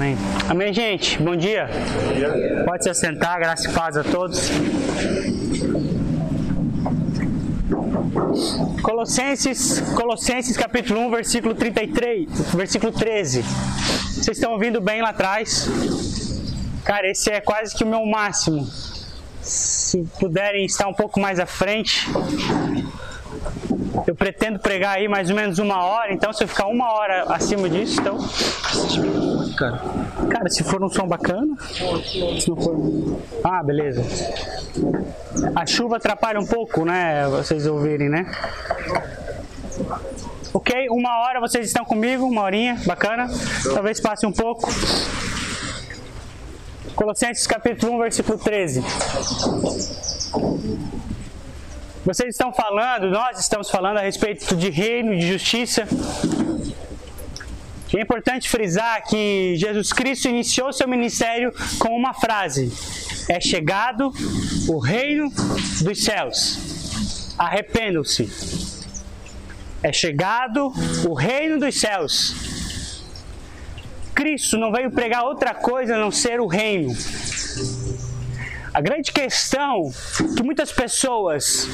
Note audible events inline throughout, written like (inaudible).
Amém. Amém, gente. Bom dia. Pode se assentar, graça e paz a todos. Colossenses, Colossenses capítulo 1, versículo 33, versículo 13. Vocês estão ouvindo bem lá atrás? Cara, esse é quase que o meu máximo. Se puderem estar um pouco mais à frente, eu pretendo pregar aí mais ou menos uma hora, então se eu ficar uma hora acima disso, então. Cara, cara se for um som bacana. Se não for. Ah, beleza. A chuva atrapalha um pouco, né? Vocês ouvirem, né? Ok, uma hora vocês estão comigo, uma horinha, bacana. Talvez passe um pouco. Colossenses capítulo 1, versículo 13. Vocês estão falando, nós estamos falando a respeito de reino, de justiça. É importante frisar que Jesus Cristo iniciou seu ministério com uma frase: É chegado o reino dos céus. Arrependam-se. É chegado o reino dos céus. Cristo não veio pregar outra coisa a não ser o reino. A grande questão que muitas pessoas,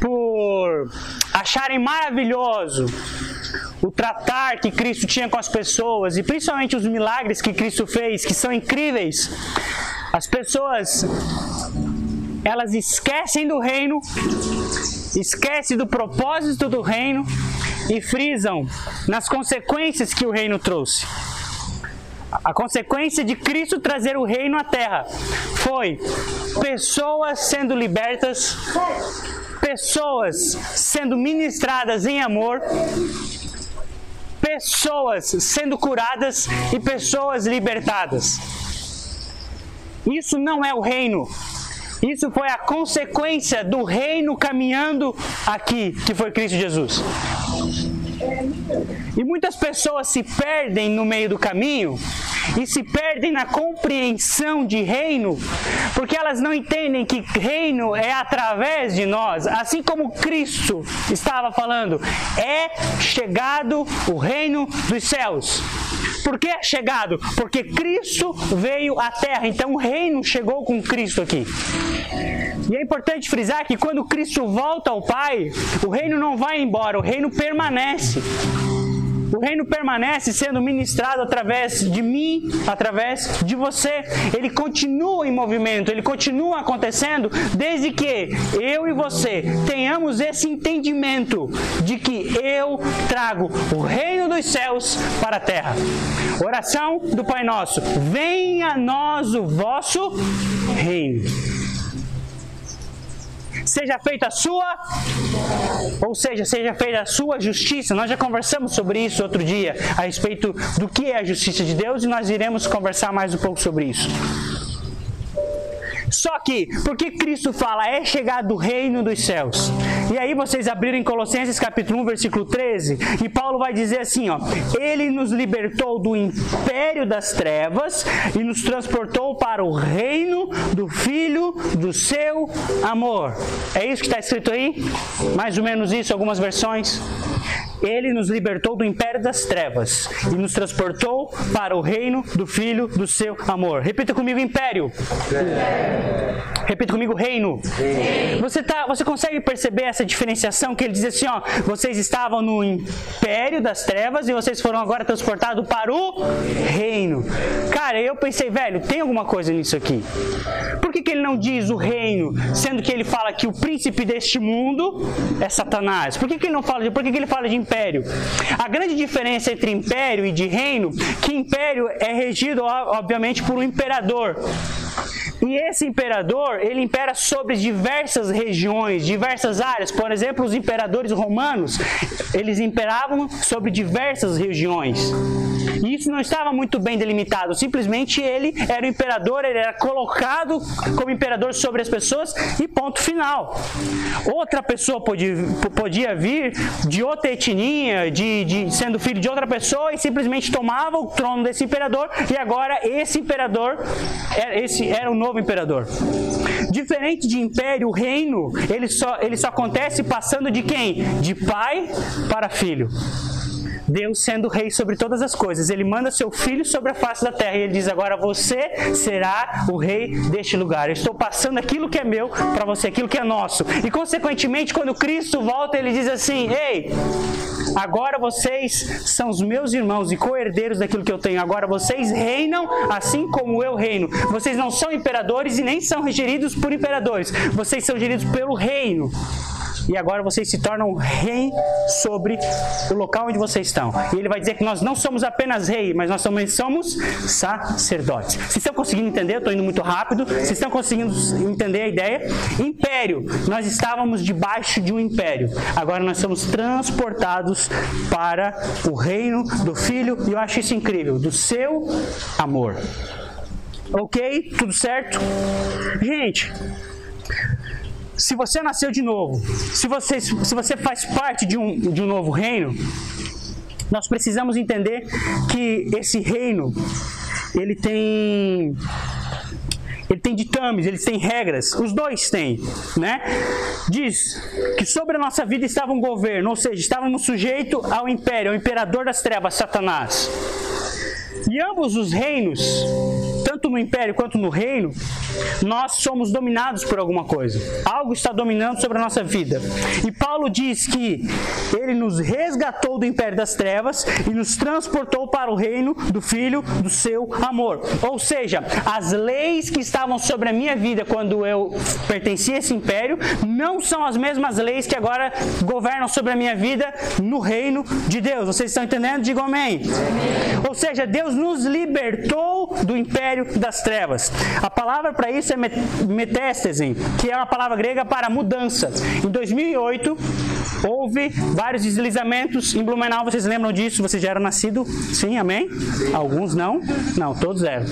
por acharem maravilhoso o tratar que Cristo tinha com as pessoas e principalmente os milagres que Cristo fez, que são incríveis, as pessoas elas esquecem do reino, esquecem do propósito do reino e frisam nas consequências que o reino trouxe. A consequência de Cristo trazer o reino à terra foi pessoas sendo libertas, pessoas sendo ministradas em amor, pessoas sendo curadas e pessoas libertadas. Isso não é o reino. Isso foi a consequência do reino caminhando aqui, que foi Cristo Jesus. E muitas pessoas se perdem no meio do caminho e se perdem na compreensão de reino, porque elas não entendem que reino é através de nós, assim como Cristo estava falando, é chegado o reino dos céus. Por que é chegado? Porque Cristo veio à terra, então o reino chegou com Cristo aqui. E é importante frisar que quando Cristo volta ao Pai, o reino não vai embora, o reino permanece. O reino permanece sendo ministrado através de mim, através de você. Ele continua em movimento, ele continua acontecendo desde que eu e você tenhamos esse entendimento de que eu trago o reino dos céus para a terra. Oração do Pai Nosso: venha a nós o vosso reino seja feita a sua, ou seja, seja feita a sua justiça. Nós já conversamos sobre isso outro dia, a respeito do que é a justiça de Deus, e nós iremos conversar mais um pouco sobre isso. Só que, porque Cristo fala, é chegado o reino dos céus. E aí vocês abriram em Colossenses capítulo 1, versículo 13, e Paulo vai dizer assim, ó: Ele nos libertou do império das trevas e nos transportou para o reino do filho do seu amor. É isso que está escrito aí? Mais ou menos isso, algumas versões. Ele nos libertou do império das trevas e nos transportou para o reino do Filho do seu amor. Repita comigo: império. Repita comigo: reino. Você, tá, você consegue perceber essa diferenciação que ele diz assim: ó, vocês estavam no império das trevas e vocês foram agora transportados para o reino. Cara, eu pensei, velho, tem alguma coisa nisso aqui. Por que, que ele não diz o reino, sendo que ele fala que o príncipe deste mundo é Satanás? Por que, que ele não fala de. Por que, que ele fala de império. A grande diferença entre império e de reino, que império é regido obviamente por um imperador. E esse imperador, ele impera sobre diversas regiões, diversas áreas. Por exemplo, os imperadores romanos, eles imperavam sobre diversas regiões. E isso não estava muito bem delimitado. Simplesmente ele era o imperador, ele era colocado como imperador sobre as pessoas e ponto final. Outra pessoa podia, podia vir de outra etnia, de, de, sendo filho de outra pessoa e simplesmente tomava o trono desse imperador e agora esse imperador, é, esse era o novo imperador. Diferente de império, o reino, ele só, ele só acontece passando de quem? De pai para filho Deus sendo rei sobre todas as coisas. Ele manda seu filho sobre a face da terra e ele diz: Agora você será o rei deste lugar. Eu estou passando aquilo que é meu para você, aquilo que é nosso. E consequentemente, quando Cristo volta, ele diz assim: Ei, agora vocês são os meus irmãos e co-herdeiros daquilo que eu tenho. Agora vocês reinam assim como eu reino. Vocês não são imperadores e nem são geridos por imperadores. Vocês são geridos pelo reino e agora vocês se tornam rei sobre o local onde vocês estão. E ele vai dizer que nós não somos apenas rei, mas nós também somos sacerdotes. Vocês estão conseguindo entender? Eu estou indo muito rápido. Vocês estão conseguindo entender a ideia? Império. Nós estávamos debaixo de um império. Agora nós somos transportados para o reino do Filho. E eu acho isso incrível. Do seu amor. Ok? Tudo certo? Gente, se você nasceu de novo, se você, se você faz parte de um, de um novo reino, nós precisamos entender que esse reino ele tem ele tem ditames, ele tem regras, os dois têm, né? Diz que sobre a nossa vida estava um governo, ou seja, estávamos sujeitos ao império, ao imperador das trevas, Satanás. E ambos os reinos tanto no império quanto no reino, nós somos dominados por alguma coisa. Algo está dominando sobre a nossa vida. E Paulo diz que ele nos resgatou do império das trevas e nos transportou para o reino do Filho do seu amor. Ou seja, as leis que estavam sobre a minha vida quando eu pertencia a esse império não são as mesmas leis que agora governam sobre a minha vida no reino de Deus. Vocês estão entendendo? Digam amém. amém. Ou seja, Deus nos libertou do império das trevas. A palavra para isso é metéstese, que é uma palavra grega para mudança. Em 2008, houve vários deslizamentos em Blumenau. Vocês lembram disso? Vocês já eram nascidos? Sim, amém? Alguns não? Não, todos eram.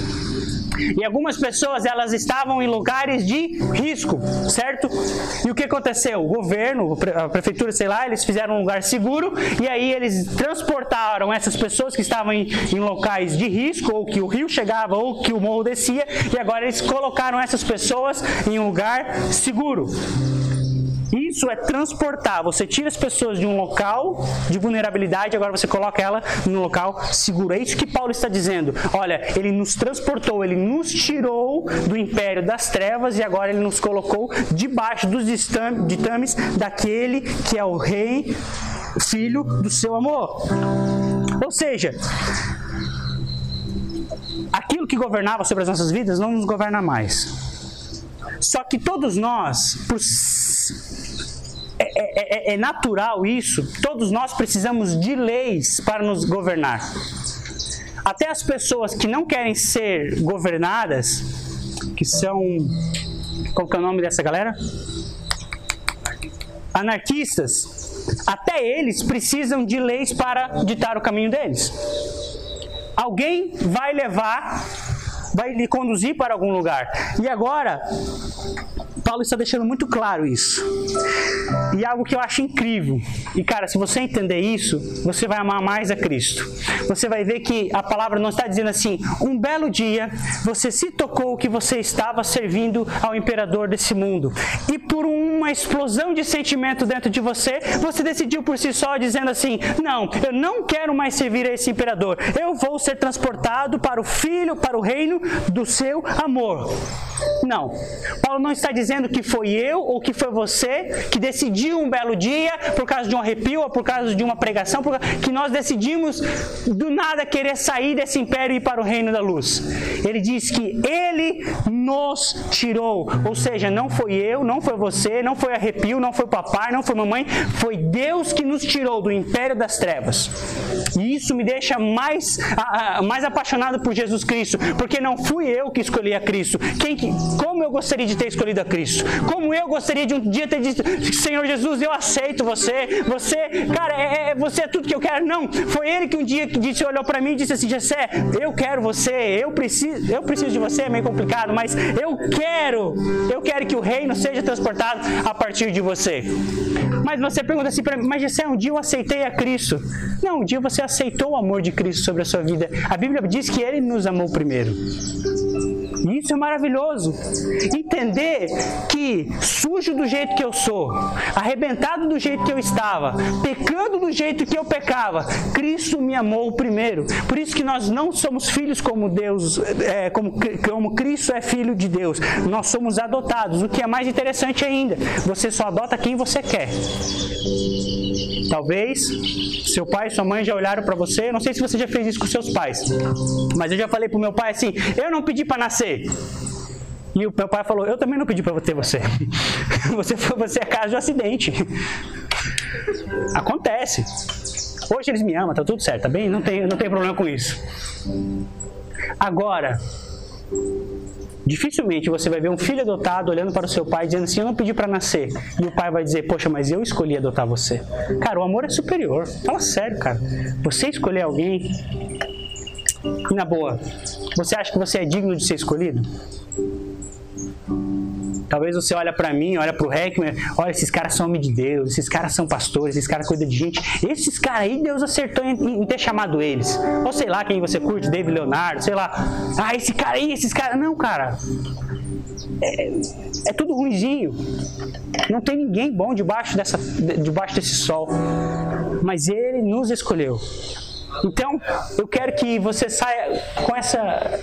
E algumas pessoas elas estavam em lugares de risco, certo? E o que aconteceu? O governo, a prefeitura, sei lá, eles fizeram um lugar seguro e aí eles transportaram essas pessoas que estavam em, em locais de risco, ou que o rio chegava, ou que o morro descia, e agora eles colocaram essas pessoas em um lugar seguro. Isso é transportar. Você tira as pessoas de um local de vulnerabilidade, agora você coloca ela num local seguro. É isso que Paulo está dizendo. Olha, ele nos transportou, ele nos tirou do império das trevas e agora ele nos colocou debaixo dos ditames daquele que é o rei, filho do seu amor. Ou seja, aquilo que governava sobre as nossas vidas não nos governa mais. Só que todos nós, por é, é, é, natural isso. Todos nós precisamos de leis para nos governar. Até as pessoas que não querem ser governadas, que são. Qual que é o nome dessa galera? Anarquistas. Até eles precisam de leis para ditar o caminho deles. Alguém vai levar, vai lhe conduzir para algum lugar. E agora, Paulo está deixando muito claro isso. E algo que eu acho incrível. E cara, se você entender isso, você vai amar mais a Cristo. Você vai ver que a palavra não está dizendo assim: um belo dia você se tocou que você estava servindo ao imperador desse mundo. E por uma explosão de sentimento dentro de você, você decidiu por si só dizendo assim: não, eu não quero mais servir a esse imperador. Eu vou ser transportado para o filho, para o reino do seu amor. Não. Paulo não está dizendo que foi eu ou que foi você que decidiu um belo dia, por causa de um arrepio ou por causa de uma pregação, que nós decidimos do nada querer sair desse império e ir para o reino da luz. Ele diz que ele nos tirou. Ou seja, não foi eu, não foi você, não foi arrepio, não foi papai, não foi mamãe, foi Deus que nos tirou do império das trevas. E isso me deixa mais, mais apaixonado por Jesus Cristo, porque não fui eu que escolhi a Cristo. Quem que, como eu gostaria de ter escolhido a Cristo? Como eu gostaria de um dia ter dito, Senhor Jesus, eu aceito você. Você, cara, é, é você é tudo que eu quero. Não, foi Ele que um dia disse, olhou para mim e disse assim, Jessé, eu quero você, eu preciso, eu preciso de você, é meio complicado, mas eu quero, eu quero que o reino seja transportado a partir de você. Mas você pergunta assim para mim, mas Jessé, um dia eu aceitei a Cristo. Não, um dia você aceitou o amor de Cristo sobre a sua vida. A Bíblia diz que Ele nos amou primeiro. Isso é maravilhoso. Entender que sujo do jeito que eu sou, arrebentado do jeito que eu estava, pecando do jeito que eu pecava, Cristo me amou primeiro. Por isso que nós não somos filhos como Deus, é, como, como Cristo é filho de Deus. Nós somos adotados. O que é mais interessante ainda, você só adota quem você quer. Talvez seu pai e sua mãe já olharam para você. Não sei se você já fez isso com seus pais, mas eu já falei pro meu pai assim: eu não pedi para nascer. E o meu pai falou: Eu também não pedi para ter você. (laughs) Você foi você é caso de um acidente. Acontece. Hoje eles me amam, tá tudo certo, tá bem? Não tem, não tem problema com isso. Agora, Dificilmente você vai ver um filho adotado olhando para o seu pai dizendo assim: Eu não pedi para nascer. E o pai vai dizer: Poxa, mas eu escolhi adotar você. Cara, o amor é superior. Fala sério, cara. Você escolher alguém. E na boa, você acha que você é digno de ser escolhido? Talvez você olha para mim, olha para o Heckman, olha, esses caras são homens de Deus, esses caras são pastores, esses caras cuidam de gente. Esses caras aí, Deus acertou em, em, ter chamado eles. Ou sei lá quem você curte, David Leonardo, sei lá. Ah, esse cara aí, esses caras. Não, cara. É, é tudo ruizinho. Não tem ninguém bom debaixo, dessa, debaixo desse sol. Mas ele nos escolheu. Então, eu quero que você saia com essa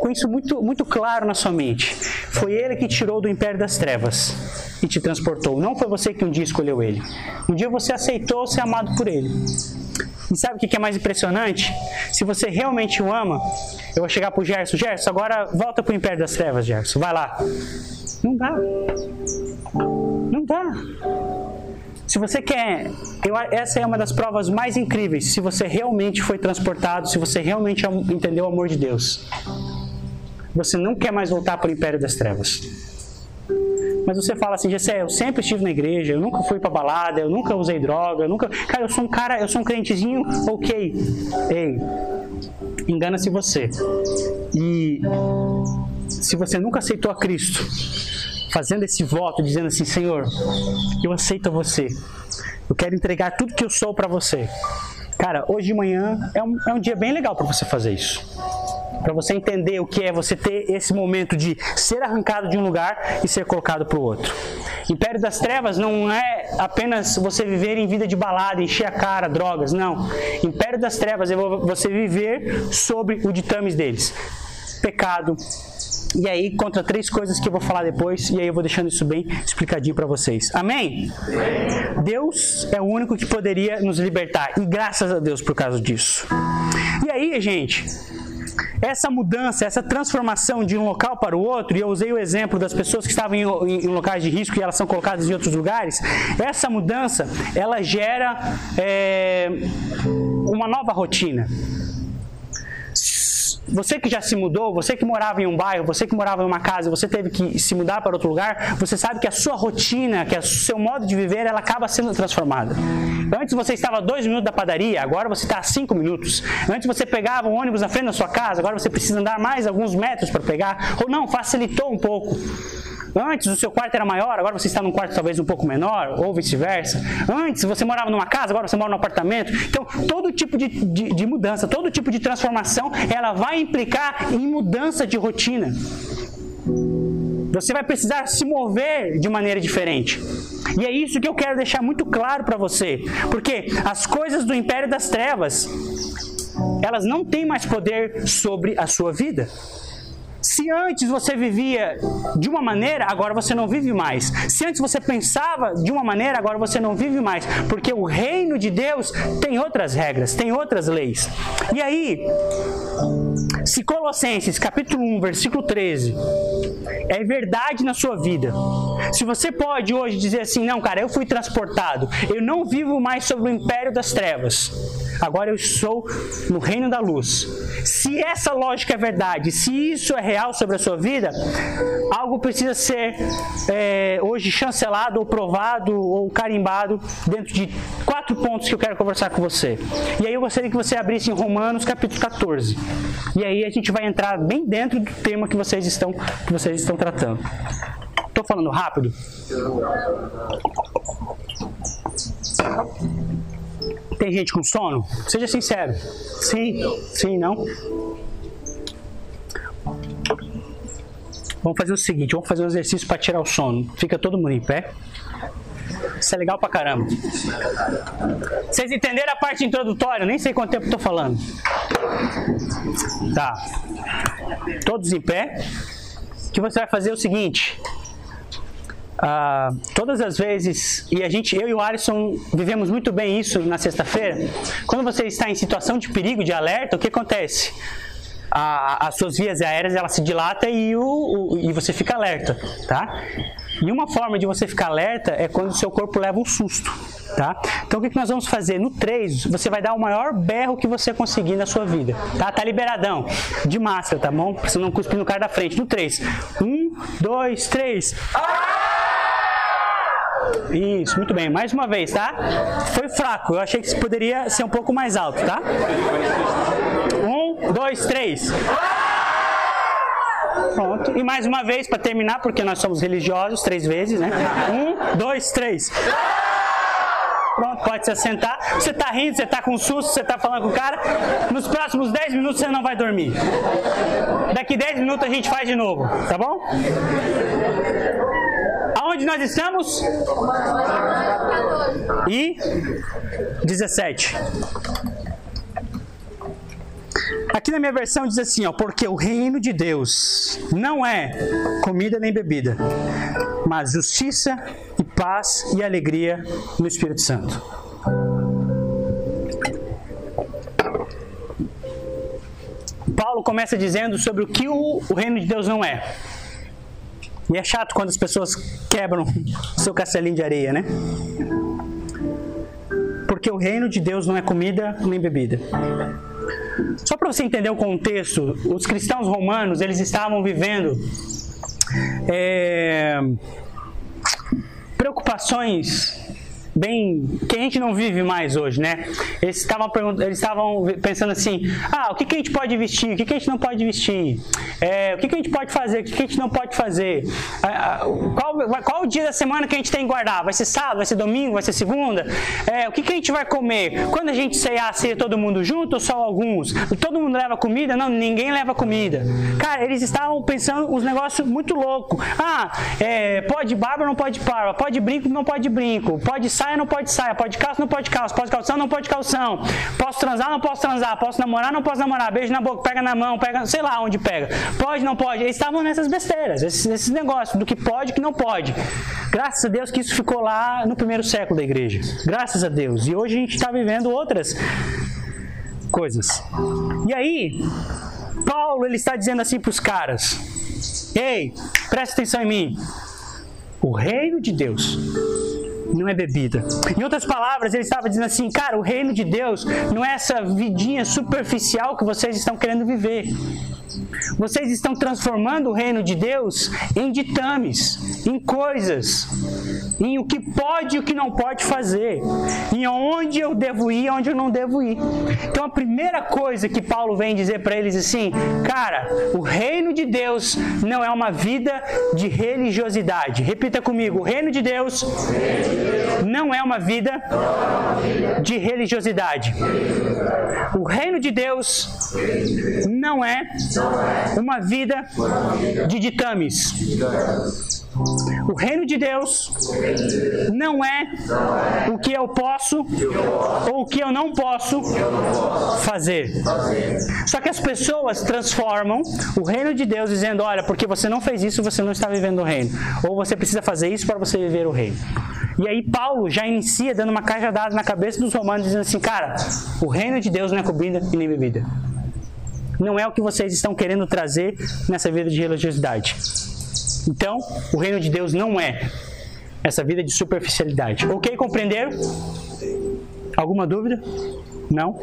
com isso muito muito claro na sua mente. Foi ele que tirou do império das trevas e te transportou. Não foi você que um dia escolheu ele. Um dia você aceitou ser amado por ele. E sabe o que é mais impressionante? Se você realmente o ama, eu vou chegar pro Gerson, Gerson, agora volta pro império das trevas, Gerson. Vai lá. Não dá. Não dá. Se você quer, eu, essa é uma das provas mais incríveis. Se você realmente foi transportado, se você realmente entendeu o amor de Deus, você não quer mais voltar para o império das trevas. Mas você fala assim, Gessé, eu sempre estive na igreja, eu nunca fui para balada, eu nunca usei droga, eu nunca. Cara, eu sou um cara, eu sou um crentezinho, ok. Ei, engana-se você. E se você nunca aceitou a Cristo, fazendo esse voto, dizendo assim: Senhor, eu aceito você. Eu quero entregar tudo que eu sou para você. Cara, hoje de manhã é um, é um dia bem legal para você fazer isso. Para você entender o que é você ter esse momento de ser arrancado de um lugar e ser colocado para o outro. Império das Trevas não é apenas você viver em vida de balada, encher a cara, drogas, não. Império das Trevas é você viver sobre o ditames deles: pecado, e aí, contra três coisas que eu vou falar depois, e aí eu vou deixando isso bem explicadinho para vocês. Amém? Deus é o único que poderia nos libertar, e graças a Deus por causa disso. E aí, gente, essa mudança, essa transformação de um local para o outro, e eu usei o exemplo das pessoas que estavam em, em locais de risco e elas são colocadas em outros lugares, essa mudança, ela gera é, uma nova rotina. Você que já se mudou, você que morava em um bairro, você que morava em uma casa, você teve que se mudar para outro lugar, você sabe que a sua rotina, que o seu modo de viver, ela acaba sendo transformada. Antes você estava a dois minutos da padaria, agora você está a cinco minutos. Antes você pegava um ônibus na frente da sua casa, agora você precisa andar mais alguns metros para pegar. Ou não, facilitou um pouco. Antes o seu quarto era maior, agora você está num quarto talvez um pouco menor, ou vice-versa. Antes você morava numa casa, agora você mora num apartamento. Então, todo tipo de, de, de mudança, todo tipo de transformação, ela vai implicar em mudança de rotina. Você vai precisar se mover de maneira diferente. E é isso que eu quero deixar muito claro para você. Porque as coisas do império das trevas, elas não têm mais poder sobre a sua vida. Se antes você vivia de uma maneira, agora você não vive mais. Se antes você pensava de uma maneira, agora você não vive mais. Porque o reino de Deus tem outras regras, tem outras leis. E aí, se Colossenses capítulo 1, versículo 13, é verdade na sua vida. Se você pode hoje dizer assim, não, cara, eu fui transportado, eu não vivo mais sob o império das trevas. Agora eu estou no reino da luz. Se essa lógica é verdade, se isso é real sobre a sua vida, algo precisa ser é, hoje chancelado, ou provado, ou carimbado dentro de quatro pontos que eu quero conversar com você. E aí eu gostaria que você abrisse em Romanos capítulo 14. E aí a gente vai entrar bem dentro do tema que vocês estão, que vocês estão tratando. Estou falando rápido? Tem gente com sono? Seja sincero. Sim, sim, não. Vamos fazer o seguinte, vamos fazer um exercício para tirar o sono. Fica todo mundo em pé. Isso é legal pra caramba. Vocês entenderam a parte introdutória? Nem sei quanto tempo estou falando. Tá. Todos em pé. O que você vai fazer é o seguinte. Ah, todas as vezes, e a gente, eu e o Alisson vivemos muito bem isso na sexta-feira, quando você está em situação de perigo, de alerta, o que acontece? A, as suas vias aéreas ela se dilata e, o, o, e você fica alerta, tá? E uma forma de você ficar alerta é quando o seu corpo leva um susto, tá? Então o que nós vamos fazer? No 3, você vai dar o maior berro que você conseguir na sua vida, tá? Tá liberadão. De máscara, tá bom? Pra você não cuspir no cara da frente. No 3. 1, 2, 3. Isso, muito bem. Mais uma vez, tá? Foi fraco. Eu achei que poderia ser um pouco mais alto, tá? Um, dois, três. Pronto. E mais uma vez, para terminar, porque nós somos religiosos, três vezes, né? Um, dois, três. Pronto, pode se assentar. Você tá rindo, você tá com susto, você tá falando com o cara. Nos próximos 10 minutos você não vai dormir. Daqui 10 minutos a gente faz de novo, tá bom? Aonde nós estamos? E 17. Aqui na minha versão diz assim, ó, porque o reino de Deus não é comida nem bebida, mas justiça e paz e alegria no Espírito Santo. Paulo começa dizendo sobre o que o, o reino de Deus não é. E é chato quando as pessoas quebram seu castelinho de areia, né? Porque o reino de Deus não é comida nem bebida. Só para você entender o contexto, os cristãos romanos eles estavam vivendo é, preocupações bem que a gente não vive mais hoje, né? Eles estavam eles estavam pensando assim, ah, o que, que a gente pode vestir, o que, que a gente não pode vestir, é, o que, que a gente pode fazer, o que, que a gente não pode fazer, qual, qual o dia da semana que a gente tem que guardar? Vai ser sábado, vai ser domingo, vai ser segunda? É, o que, que a gente vai comer? Quando a gente ceiar, ceia todo mundo junto ou só alguns? Todo mundo leva comida? Não, ninguém leva comida. Cara, eles estavam pensando uns negócios muito loucos. Ah, é, pode barba, não pode barba, pode brinco, não pode brinco, pode sair saia, não pode saia, pode calça, não pode calça, pode calção, não pode calção, posso transar, não posso transar, posso namorar, não posso namorar, beijo na boca, pega na mão, pega, sei lá onde pega, pode, não pode, eles estavam nessas besteiras, esses, esses negócios do que pode que não pode. Graças a Deus que isso ficou lá no primeiro século da igreja, graças a Deus, e hoje a gente está vivendo outras coisas. E aí, Paulo ele está dizendo assim para os caras: Ei, presta atenção em mim. O reino de Deus não é bebida. Em outras palavras, ele estava dizendo assim: cara, o reino de Deus não é essa vidinha superficial que vocês estão querendo viver. Vocês estão transformando o reino de Deus em ditames, em coisas, em o que pode e o que não pode fazer, em onde eu devo ir e onde eu não devo ir. Então a primeira coisa que Paulo vem dizer para eles assim, cara, o reino de Deus não é uma vida de religiosidade. Repita comigo, o reino de Deus não é uma vida de religiosidade. O reino de Deus não é uma vida de ditames. O reino de Deus não é o que eu posso ou o que eu não posso fazer. Só que as pessoas transformam o reino de Deus dizendo: olha, porque você não fez isso, você não está vivendo o reino. Ou você precisa fazer isso para você viver o reino. E aí Paulo já inicia dando uma cajadada na cabeça dos romanos, dizendo assim: cara, o reino de Deus não é comida e nem bebida. Não é o que vocês estão querendo trazer nessa vida de religiosidade. Então, o reino de Deus não é essa vida de superficialidade. Ok? Compreenderam? Alguma dúvida? Não?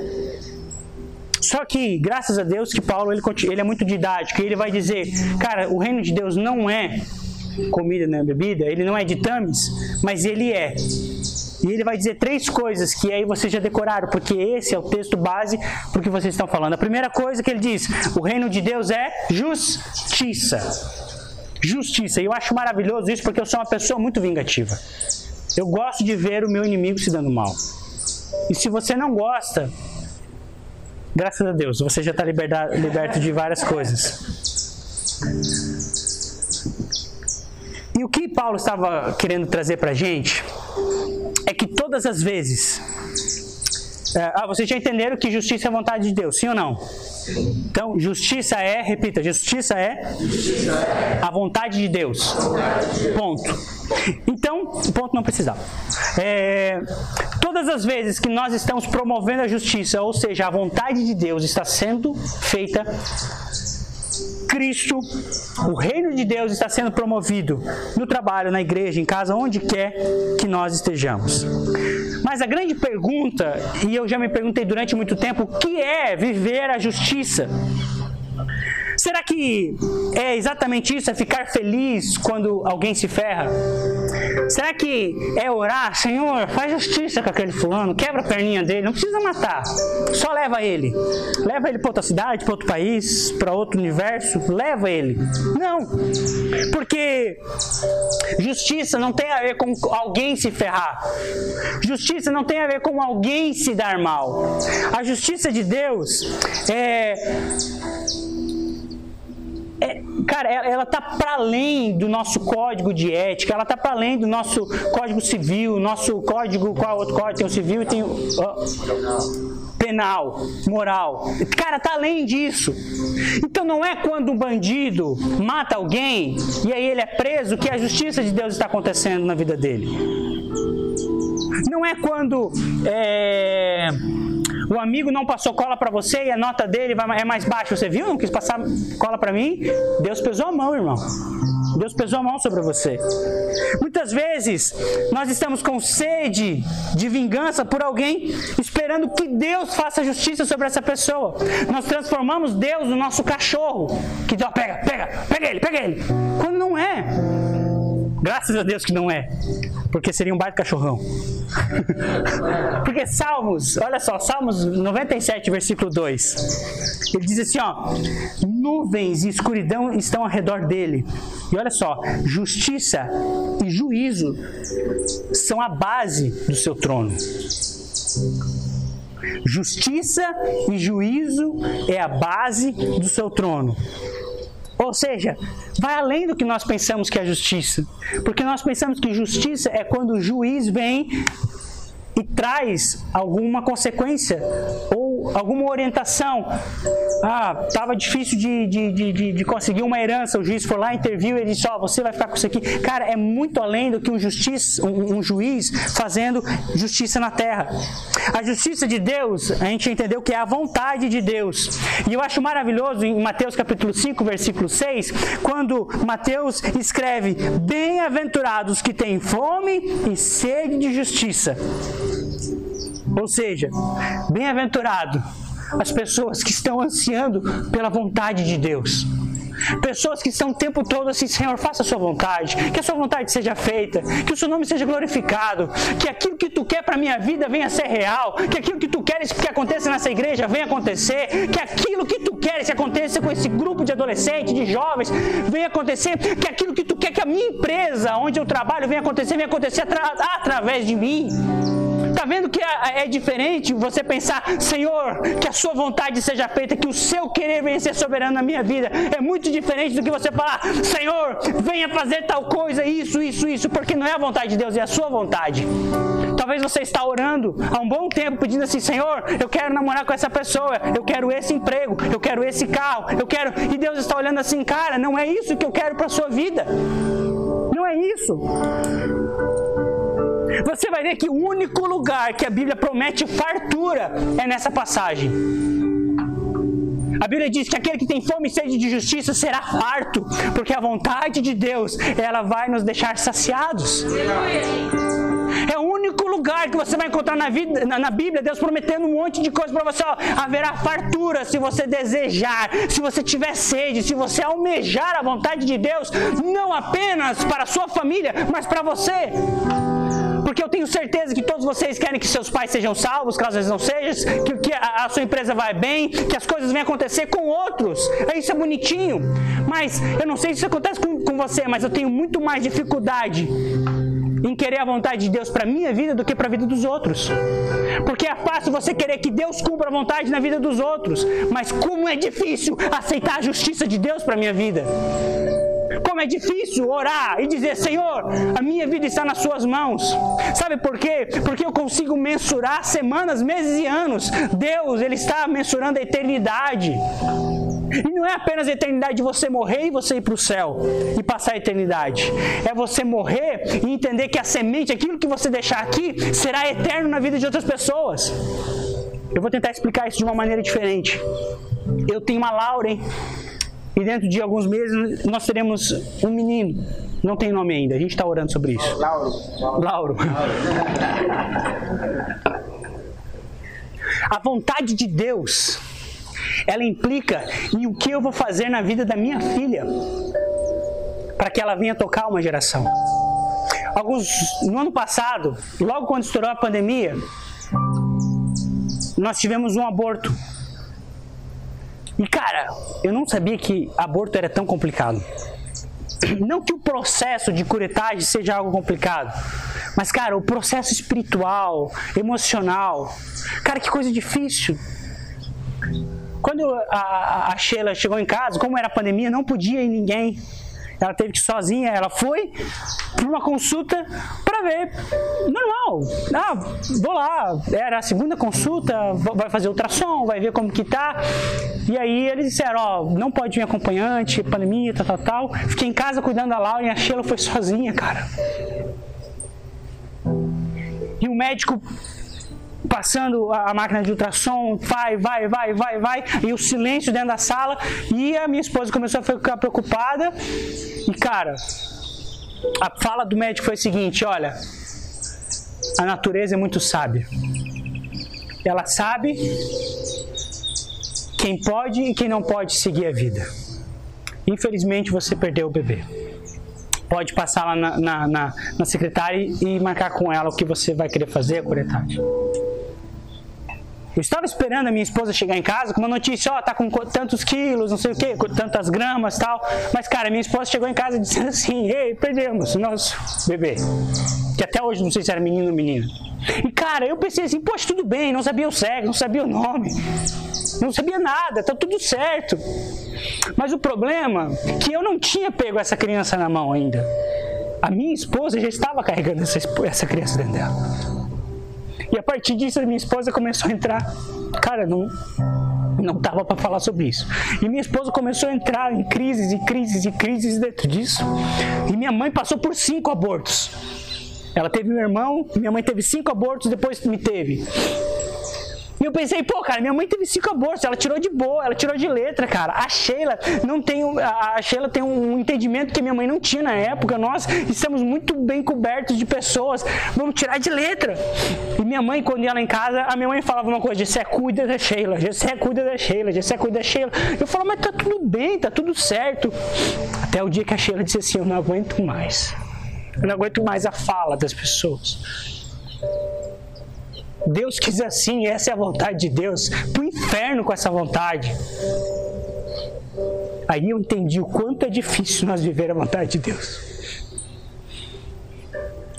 Só que, graças a Deus, que Paulo ele, ele é muito didático e ele vai dizer: cara, o reino de Deus não é comida nem bebida, ele não é de tames, mas ele é. E ele vai dizer três coisas que aí vocês já decoraram, porque esse é o texto base para que vocês estão falando. A primeira coisa que ele diz: o reino de Deus é justiça. Justiça. E eu acho maravilhoso isso porque eu sou uma pessoa muito vingativa. Eu gosto de ver o meu inimigo se dando mal. E se você não gosta, graças a Deus, você já está liberto de várias coisas. E o que Paulo estava querendo trazer para a gente é que todas as vezes. É, ah, vocês já entenderam que justiça é vontade de Deus, sim ou não? Então, justiça é, repita, justiça é a vontade de Deus. Ponto. Então, ponto não precisava. É, todas as vezes que nós estamos promovendo a justiça, ou seja, a vontade de Deus está sendo feita, Cristo, o reino de Deus está sendo promovido no trabalho, na igreja, em casa, onde quer que nós estejamos. Mas a grande pergunta, e eu já me perguntei durante muito tempo, o que é viver a justiça? Será que é exatamente isso? É ficar feliz quando alguém se ferra? Será que é orar, Senhor, faz justiça com aquele fulano, quebra a perninha dele, não precisa matar, só leva ele. Leva ele para outra cidade, para outro país, para outro universo, leva ele. Não, porque justiça não tem a ver com alguém se ferrar. Justiça não tem a ver com alguém se dar mal. A justiça de Deus é é, cara, ela está para além do nosso código de ética, ela está para além do nosso código civil, nosso código, qual outro código? Tem o civil e tem o penal, moral. Cara, está além disso. Então não é quando um bandido mata alguém e aí ele é preso que a justiça de Deus está acontecendo na vida dele. Não é quando é, o amigo não passou cola para você e a nota dele é mais baixa. Você viu? Não quis passar cola para mim? Deus pesou a mão, irmão. Deus pesou a mão sobre você. Muitas vezes nós estamos com sede de vingança por alguém, esperando que Deus faça justiça sobre essa pessoa. Nós transformamos Deus no nosso cachorro, que diz: pega, pega, pega ele, pega ele. Quando não é. Graças a Deus que não é, porque seria um baita cachorrão. (laughs) porque Salmos, olha só, Salmos 97, versículo 2. Ele diz assim, ó: Nuvens e escuridão estão ao redor dele. E olha só, justiça e juízo são a base do seu trono. Justiça e juízo é a base do seu trono. Ou seja, vai além do que nós pensamos que é justiça. Porque nós pensamos que justiça é quando o juiz vem e traz alguma consequência ou alguma orientação. Ah, estava difícil de, de, de, de, conseguir uma herança, o juiz foi lá, interviu e disse: Ó, oh, você vai ficar com isso aqui. Cara, é muito além do que um, justiça, um, um juiz fazendo justiça na terra. A justiça de Deus, a gente entendeu que é a vontade de Deus. E eu acho maravilhoso em Mateus capítulo 5, versículo 6, quando Mateus escreve: Bem-aventurados que têm fome e sede de justiça ou seja, bem-aventurado as pessoas que estão ansiando pela vontade de Deus. Pessoas que estão o tempo todo assim, Senhor, faça a sua vontade, que a sua vontade seja feita, que o seu nome seja glorificado, que aquilo que tu quer para minha vida venha a ser real, que aquilo que tu queres que aconteça nessa igreja venha acontecer, que aquilo que tu queres que aconteça com esse grupo de adolescentes, de jovens, venha acontecer, que aquilo que tu quer que a minha empresa, onde eu trabalho, venha acontecer, venha acontecer atra através de mim. Está vendo que é, é, diferente você pensar, Senhor, que a sua vontade seja feita, que o seu querer venha ser soberano na minha vida. É muito diferente do que você falar, Senhor, venha fazer tal coisa, isso, isso, isso, porque não é a vontade de Deus, é a sua vontade. Talvez você está orando há um bom tempo pedindo assim, Senhor, eu quero namorar com essa pessoa, eu quero esse emprego, eu quero esse carro, eu quero. E Deus está olhando assim, cara, não é isso que eu quero para a sua vida. Não é isso. Você vai ver que o único lugar que a Bíblia promete fartura é nessa passagem. A Bíblia diz que aquele que tem fome e sede de justiça será farto, porque a vontade de Deus, ela vai nos deixar saciados. É o único lugar que você vai encontrar na, vida, na, Bíblia, Deus prometendo um monte de coisa para você. Ó, haverá fartura se você desejar, se você tiver sede, se você almejar a vontade de Deus, não apenas para a sua família, mas para você. Porque eu tenho certeza que todos vocês querem que seus pais sejam salvos, caso eles não sejam, que, que a, a, sua empresa vai bem, que as coisas venham acontecer com outros. Isso é bonitinho. Mas eu não sei se isso acontece com, com você, mas eu tenho muito mais dificuldade em querer a vontade de Deus para minha vida do que para a vida dos outros. Porque é fácil você querer que Deus cumpra a vontade na vida dos outros, mas como é difícil aceitar a justiça de Deus para minha vida. Como é difícil orar e dizer: Senhor, a minha vida está nas Suas mãos. Sabe por quê? Porque eu consigo mensurar semanas, meses e anos. Deus, Ele está mensurando a eternidade. E não é apenas a eternidade de você morrer e você ir para o céu e passar a eternidade. É você morrer e entender que a semente, aquilo que você deixar aqui, será eterno na vida de outras pessoas. Eu vou tentar explicar isso de uma maneira diferente. Eu tenho uma Lauren e dentro de alguns meses nós teremos um menino. Não tem nome ainda, a gente está orando sobre isso. Lauro. Lauro. A vontade de Deus ela implica em o que eu vou fazer na vida da minha filha para que ela venha tocar uma geração. Alguns no ano passado, logo quando estourou a pandemia, nós tivemos um aborto. E cara, eu não sabia que aborto era tão complicado. Não que o processo de curetagem seja algo complicado, mas cara, o processo espiritual, emocional, cara, que coisa difícil. Quando a, a Sheila chegou em casa, como era a pandemia, não podia ir ninguém. Ela teve que ir sozinha, ela foi para uma consulta para ver. Normal. Ah, vou lá. Era a segunda consulta, vai fazer ultrassom, vai ver como que tá. E aí eles disseram, ó, não pode vir acompanhante, pandemia, tal, tal, tal. Fiquei em casa cuidando da Laura e a Sheila foi sozinha, cara. E o médico passando a máquina de ultrassom, vai, vai, vai, vai, vai, e o silêncio dentro da sala. E a minha esposa começou a ficar preocupada. E cara, a fala do médico foi a seguinte: olha, a natureza é muito sábia. Ela sabe quem pode e quem não pode seguir a vida. Infelizmente você perdeu o bebê. Pode passar lá na, na, na, na secretária e marcar com ela o que você vai querer fazer, a curetagem. Eu estava esperando a minha esposa chegar em casa com uma notícia, ó, oh, tá com tantos quilos, não sei o quê, com tantas gramas tal. Mas, cara, minha esposa chegou em casa dizendo assim, ei, perdemos o nosso bebê. Que até hoje não sei se era menino ou menina. E, cara, eu pensei assim, poxa, tudo bem, não sabia o sexo, não sabia o nome. Não sabia nada, tá tudo certo. Mas o problema é que eu não tinha pego essa criança na mão ainda. A minha esposa já estava carregando essa, essa criança dentro dela. E a partir disso, a minha esposa começou a entrar. Cara, não, não tava para falar sobre isso. E minha esposa começou a entrar em crises e crises e crises dentro disso. E minha mãe passou por cinco abortos. Ela teve um irmão, minha mãe teve cinco abortos, depois me teve. E eu pensei, pô, cara, minha mãe teve cinco abortos, ela tirou de boa, ela tirou de letra, cara. A Sheila não tem, a Sheila tem um entendimento que minha mãe não tinha na época. Nós estamos muito bem cobertos de pessoas, vamos tirar de letra. E minha mãe, quando ia lá em casa, a minha mãe falava uma coisa: Gessé cuida da Sheila, Gessé cuida da Sheila, Gessé cuida da Sheila. Eu falava, mas tá tudo bem, tá tudo certo. Até o dia que a Sheila disse assim: eu não aguento mais. Eu não aguento mais a fala das pessoas. Deus quis assim, essa é a vontade de Deus. Para o inferno com essa vontade. Aí eu entendi o quanto é difícil nós viver a vontade de Deus.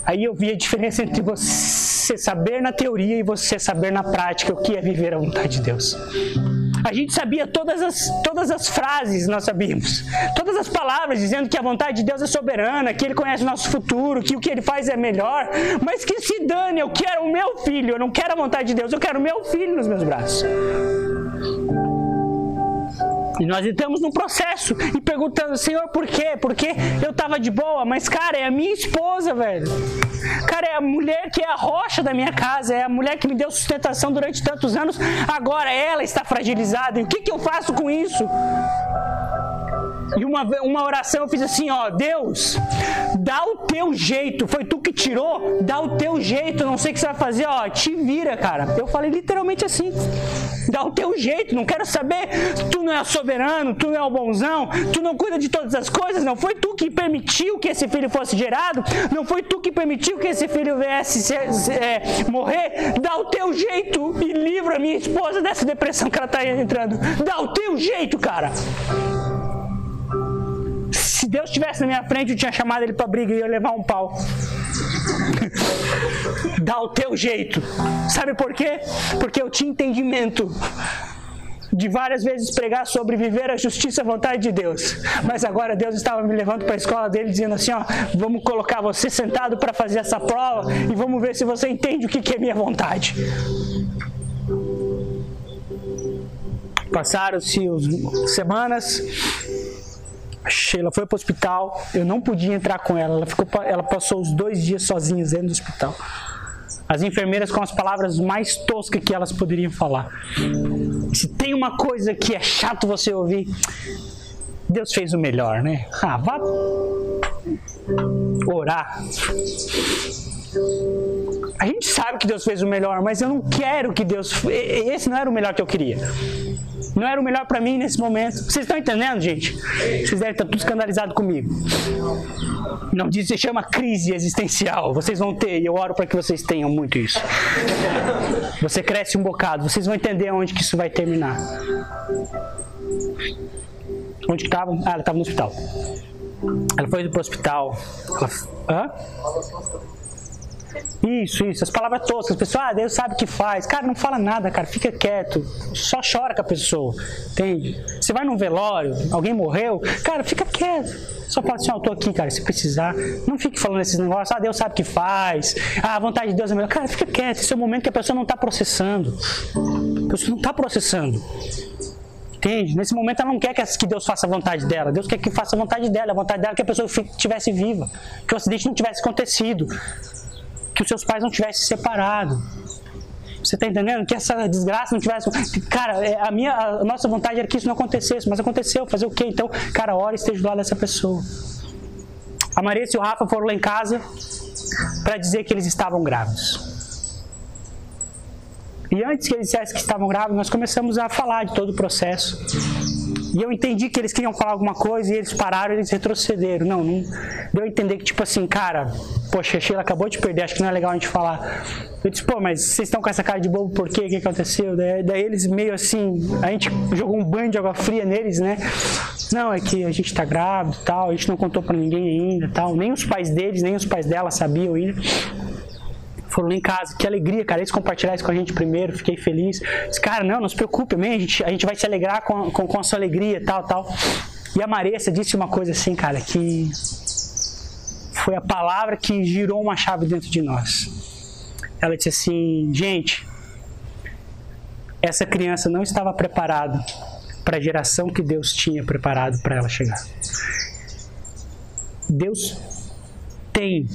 Aí eu vi a diferença entre você saber na teoria e você saber na prática o que é viver a vontade de Deus. A gente sabia todas as, todas as frases, nós sabíamos. Todas as palavras dizendo que a vontade de Deus é soberana, que Ele conhece o nosso futuro, que o que Ele faz é melhor. Mas que se dane, eu quero o meu filho, eu não quero a vontade de Deus, eu quero o meu filho nos meus braços. Nós entramos num processo e perguntando, Senhor, por quê? Porque eu tava de boa, mas cara, é a minha esposa, velho. Cara, é a mulher que é a rocha da minha casa, é a mulher que me deu sustentação durante tantos anos. Agora ela está fragilizada. E o que, que eu faço com isso? E uma, uma oração eu fiz assim, ó, Deus, dá o teu jeito, foi tu que tirou, dá o teu jeito, não sei o que você vai fazer, ó, te vira, cara. Eu falei literalmente assim, dá o teu jeito, não quero saber, tu não é soberano, tu não é o bonzão, tu não cuida de todas as coisas, não foi tu que permitiu que esse filho fosse gerado, não foi tu que permitiu que esse filho viesse é, morrer, dá o teu jeito e livra minha esposa dessa depressão que ela está entrando, dá o teu jeito, cara. Deus estivesse na minha frente, eu tinha chamado ele para briga e ia levar um pau. (laughs) Dá o teu jeito. Sabe por quê? Porque eu tinha entendimento de várias vezes pregar sobre viver a justiça e a vontade de Deus. Mas agora Deus estava me levando para a escola dele dizendo assim, ó, vamos colocar você sentado para fazer essa prova e vamos ver se você entende o que é minha vontade. Passaram-se semanas, a Sheila foi para o hospital, eu não podia entrar com ela, ela, ficou, ela passou os dois dias sozinha dentro do hospital. As enfermeiras com as palavras mais toscas que elas poderiam falar. Se tem uma coisa que é chato você ouvir, Deus fez o melhor, né? Ah, vá orar. A gente sabe que Deus fez o melhor, mas eu não quero que Deus. Esse não era o melhor que eu queria. Não era o melhor para mim nesse momento. Vocês estão entendendo, gente? Vocês devem estar tudo escandalizados comigo. Não diz, se chama crise existencial. Vocês vão ter, e eu oro para que vocês tenham muito isso. Você cresce um bocado, vocês vão entender onde que isso vai terminar. Onde que estavam? Ah, ela estava no hospital. Ela foi para o hospital. Ela... Hã? Isso, isso. As palavras toscas. Pessoal, ah, Deus sabe o que faz. Cara, não fala nada, cara. Fica quieto. Só chora com a pessoa. Entende? Você vai num velório, alguém morreu. Cara, fica quieto. Só fala assim, ó, oh, tô aqui, cara, se precisar. Não fique falando esses negócios, ah, Deus sabe o que faz. Ah, a vontade de Deus é melhor. Cara, fica quieto. Esse é o momento que a pessoa não está processando. A pessoa não está processando. Entende? Nesse momento ela não quer que Deus faça a vontade dela. Deus quer que faça a vontade dela. A vontade dela é que a pessoa estivesse viva. Que o acidente não tivesse acontecido que os seus pais não tivessem separado. Você está entendendo? Que essa desgraça não tivesse. Cara, é, a, minha, a nossa vontade era que isso não acontecesse, mas aconteceu. Fazer o quê? Então, cara, ora e esteja do lado dessa pessoa. A Maria e o Rafa foram lá em casa para dizer que eles estavam grávidos. E antes que eles dissessem que estavam grávidos, nós começamos a falar de todo o processo. E eu entendi que eles queriam falar alguma coisa e eles pararam eles retrocederam. Não, não. Deu a entender que, tipo assim, cara, poxa, a Sheila acabou de perder, acho que não é legal a gente falar. Eu disse, pô, mas vocês estão com essa cara de bobo por quê? O que aconteceu? Daí, daí eles meio assim, a gente jogou um banho de água fria neles, né? Não, é que a gente tá grávido tal, a gente não contou para ninguém ainda tal. Nem os pais deles, nem os pais dela sabiam ainda foram lá em casa. Que alegria, cara. Eles compartilharam isso com a gente primeiro, fiquei feliz. Disse, cara, não, não se preocupe, a gente, a gente vai se alegrar com, com, com a sua alegria, tal, tal. E a Maressa disse uma coisa assim, cara, que foi a palavra que girou uma chave dentro de nós. Ela disse assim, gente, essa criança não estava preparada para a geração que Deus tinha preparado para ela chegar. Deus tem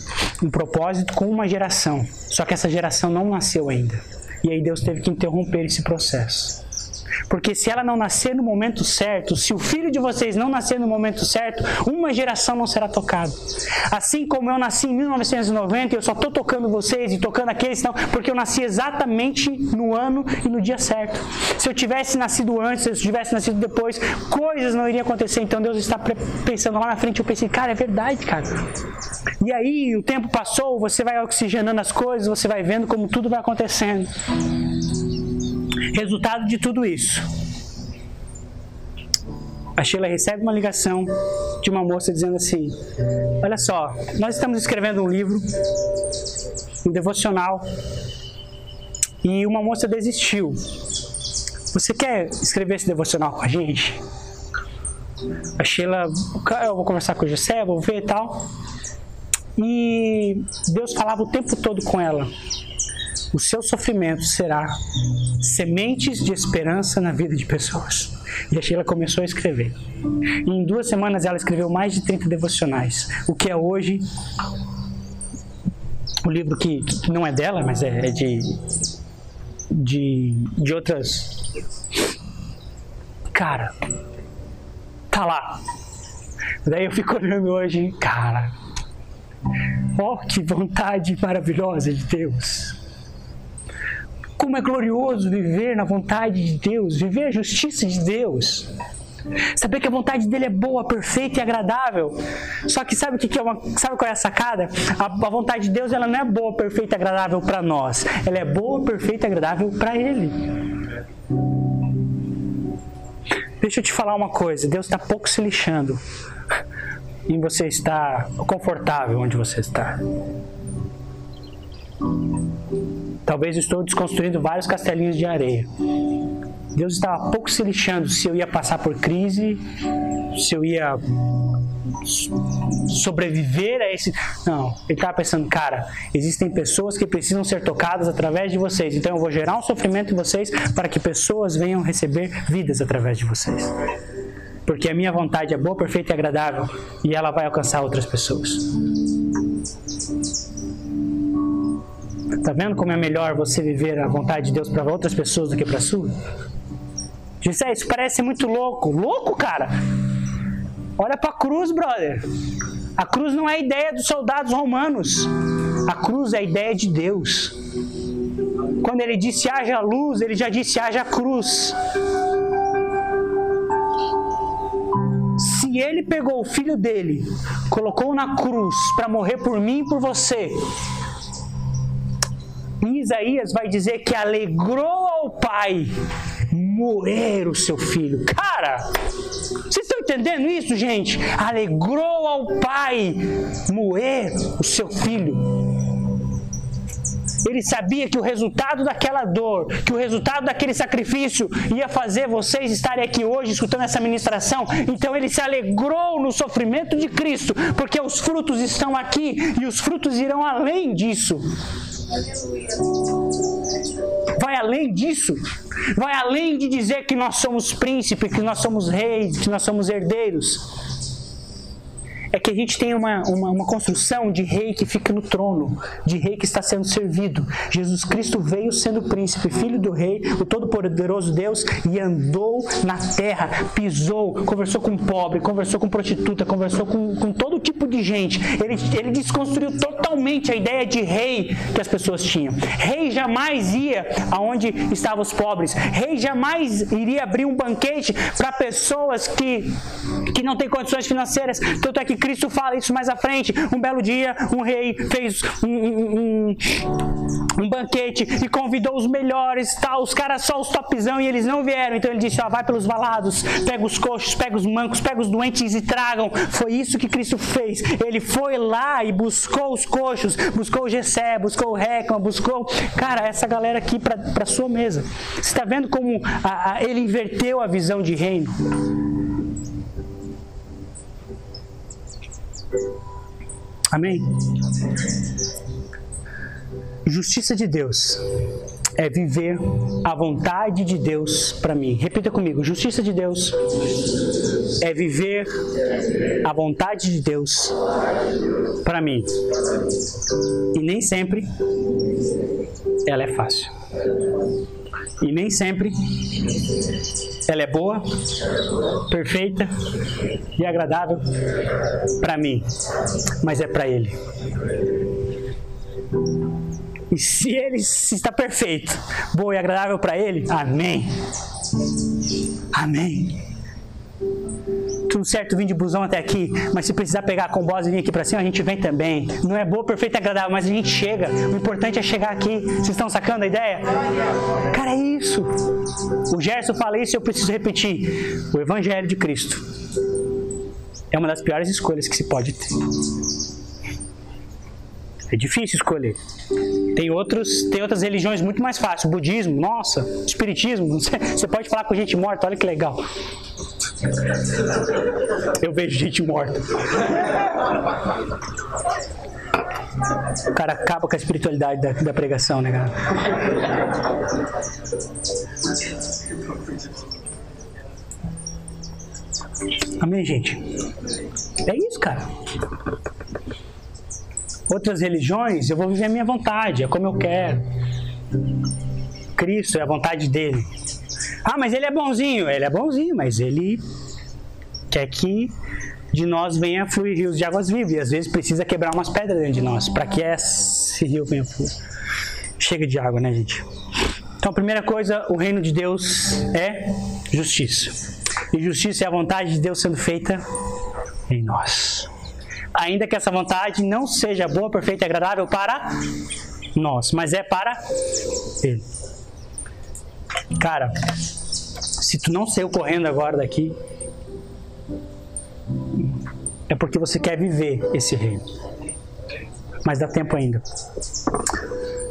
um propósito com uma geração, só que essa geração não nasceu ainda. E aí Deus teve que interromper esse processo. Porque se ela não nascer no momento certo, se o filho de vocês não nascer no momento certo, uma geração não será tocada. Assim como eu nasci em 1990, eu só estou tocando vocês e tocando aqueles, não, porque eu nasci exatamente no ano e no dia certo. Se eu tivesse nascido antes, se eu tivesse nascido depois, coisas não iriam acontecer. Então Deus está pensando lá na frente. Eu pensei, cara, é verdade, cara. E aí o tempo passou, você vai oxigenando as coisas, você vai vendo como tudo vai acontecendo. Resultado de tudo isso. A Sheila recebe uma ligação de uma moça dizendo assim: Olha só, nós estamos escrevendo um livro, um devocional, e uma moça desistiu. Você quer escrever esse devocional com a gente? A Sheila, eu vou conversar com o José, vou ver e tal. E Deus falava o tempo todo com ela o seu sofrimento será sementes de esperança na vida de pessoas. E a Sheila começou a escrever. E em duas semanas ela escreveu mais de 30 devocionais, o que é hoje o livro que, que não é dela, mas é, é de, de, de outras. Cara, tá lá. Daí eu fico olhando hoje, cara, ó, oh, que vontade maravilhosa de Deus. Como é glorioso viver na vontade de Deus, viver a justiça de Deus. Saber que a vontade dele é boa, perfeita e agradável. Só que sabe o que é uma, sabe qual é a sacada? A, a vontade de Deus ela não é boa, perfeita e agradável para nós. Ela é boa, perfeita e agradável para ele. Deixa eu te falar uma coisa, Deus está pouco se lixando em você estar confortável onde você está. Talvez estou desconstruindo vários castelinhos de areia. Deus estava pouco se lixando se eu ia passar por crise, se eu ia sobreviver a esse. Não, ele estava pensando, cara, existem pessoas que precisam ser tocadas através de vocês, então eu vou gerar um sofrimento em vocês para que pessoas venham receber vidas através de vocês. Porque a minha vontade é boa, perfeita e agradável e ela vai alcançar outras pessoas. Tá vendo como é melhor você viver a vontade de Deus para outras pessoas do que para sua? Disse, é, isso parece muito louco. Louco, cara? Olha para a cruz, brother. A cruz não é a ideia dos soldados romanos. A cruz é a ideia de Deus. Quando ele disse haja luz, ele já disse haja cruz. Se ele pegou o filho dele, colocou na cruz para morrer por mim e por você, em Isaías vai dizer que alegrou ao pai moer o seu filho. Cara, vocês estão entendendo isso, gente? Alegrou ao pai moer o seu filho. Ele sabia que o resultado daquela dor, que o resultado daquele sacrifício ia fazer vocês estarem aqui hoje escutando essa ministração. Então ele se alegrou no sofrimento de Cristo, porque os frutos estão aqui e os frutos irão além disso. Vai além disso. Vai além de dizer que nós somos príncipes, que nós somos reis, que nós somos herdeiros é que a gente tem uma, uma, uma, construção de rei que fica no trono, de rei que está sendo servido. Jesus Cristo veio sendo príncipe, filho do rei, o todo-poderoso Deus, e andou na terra, pisou, conversou com pobre, conversou com prostituta, conversou com, com todo tipo de gente. Ele, ele desconstruiu totalmente a ideia de rei que as pessoas tinham. Rei jamais ia aonde estavam os pobres. Rei jamais iria abrir um banquete para pessoas que, que não têm condições financeiras. Tanto é que Cristo fala isso mais à frente. Um belo dia, um rei fez um, um, um banquete e convidou os melhores, tal, os caras só os topzão e eles não vieram. Então ele disse: ó, vai pelos valados, pega os coxos, pega os mancos, pega os doentes e tragam. Foi isso que Cristo fez. Ele foi lá e buscou os coxos, buscou o Gessé, buscou o Recma, buscou, cara, essa galera aqui para sua mesa. Você está vendo como a, a, ele inverteu a visão de reino? Amém? Justiça de Deus é viver a vontade de Deus para mim. Repita comigo: justiça de Deus é viver a vontade de Deus para mim. E nem sempre ela é fácil. E nem sempre ela é boa, perfeita e agradável para mim, mas é para Ele. E se Ele está perfeito, boa e agradável para Ele, amém. Amém tudo certo vim de busão até aqui, mas se precisar pegar a combosa e vir aqui para cima, a gente vem também. Não é boa, perfeita e agradável, mas a gente chega. O importante é chegar aqui. Vocês estão sacando a ideia? Cara, é isso. O Gerson fala isso e eu preciso repetir. O Evangelho de Cristo é uma das piores escolhas que se pode ter. É difícil escolher. Tem, outros, tem outras religiões muito mais fáceis. budismo, nossa, espiritismo. (laughs) Você pode falar com gente morta, olha que legal. Eu vejo gente morta. O cara acaba com a espiritualidade da, da pregação, né, cara? Amém, gente? É isso, cara. Outras religiões, eu vou viver a minha vontade, é como eu quero. Cristo é a vontade dele. Ah, mas ele é bonzinho. Ele é bonzinho, mas ele quer que de nós venha fluir rios de águas vivas. E às vezes precisa quebrar umas pedras dentro de nós para que esse rio venha fluir. Chega de água, né, gente? Então, a primeira coisa, o reino de Deus é justiça. E justiça é a vontade de Deus sendo feita em nós. Ainda que essa vontade não seja boa, perfeita e agradável para nós, mas é para Ele. Cara, se tu não saiu correndo agora daqui, é porque você quer viver esse reino. Mas dá tempo ainda.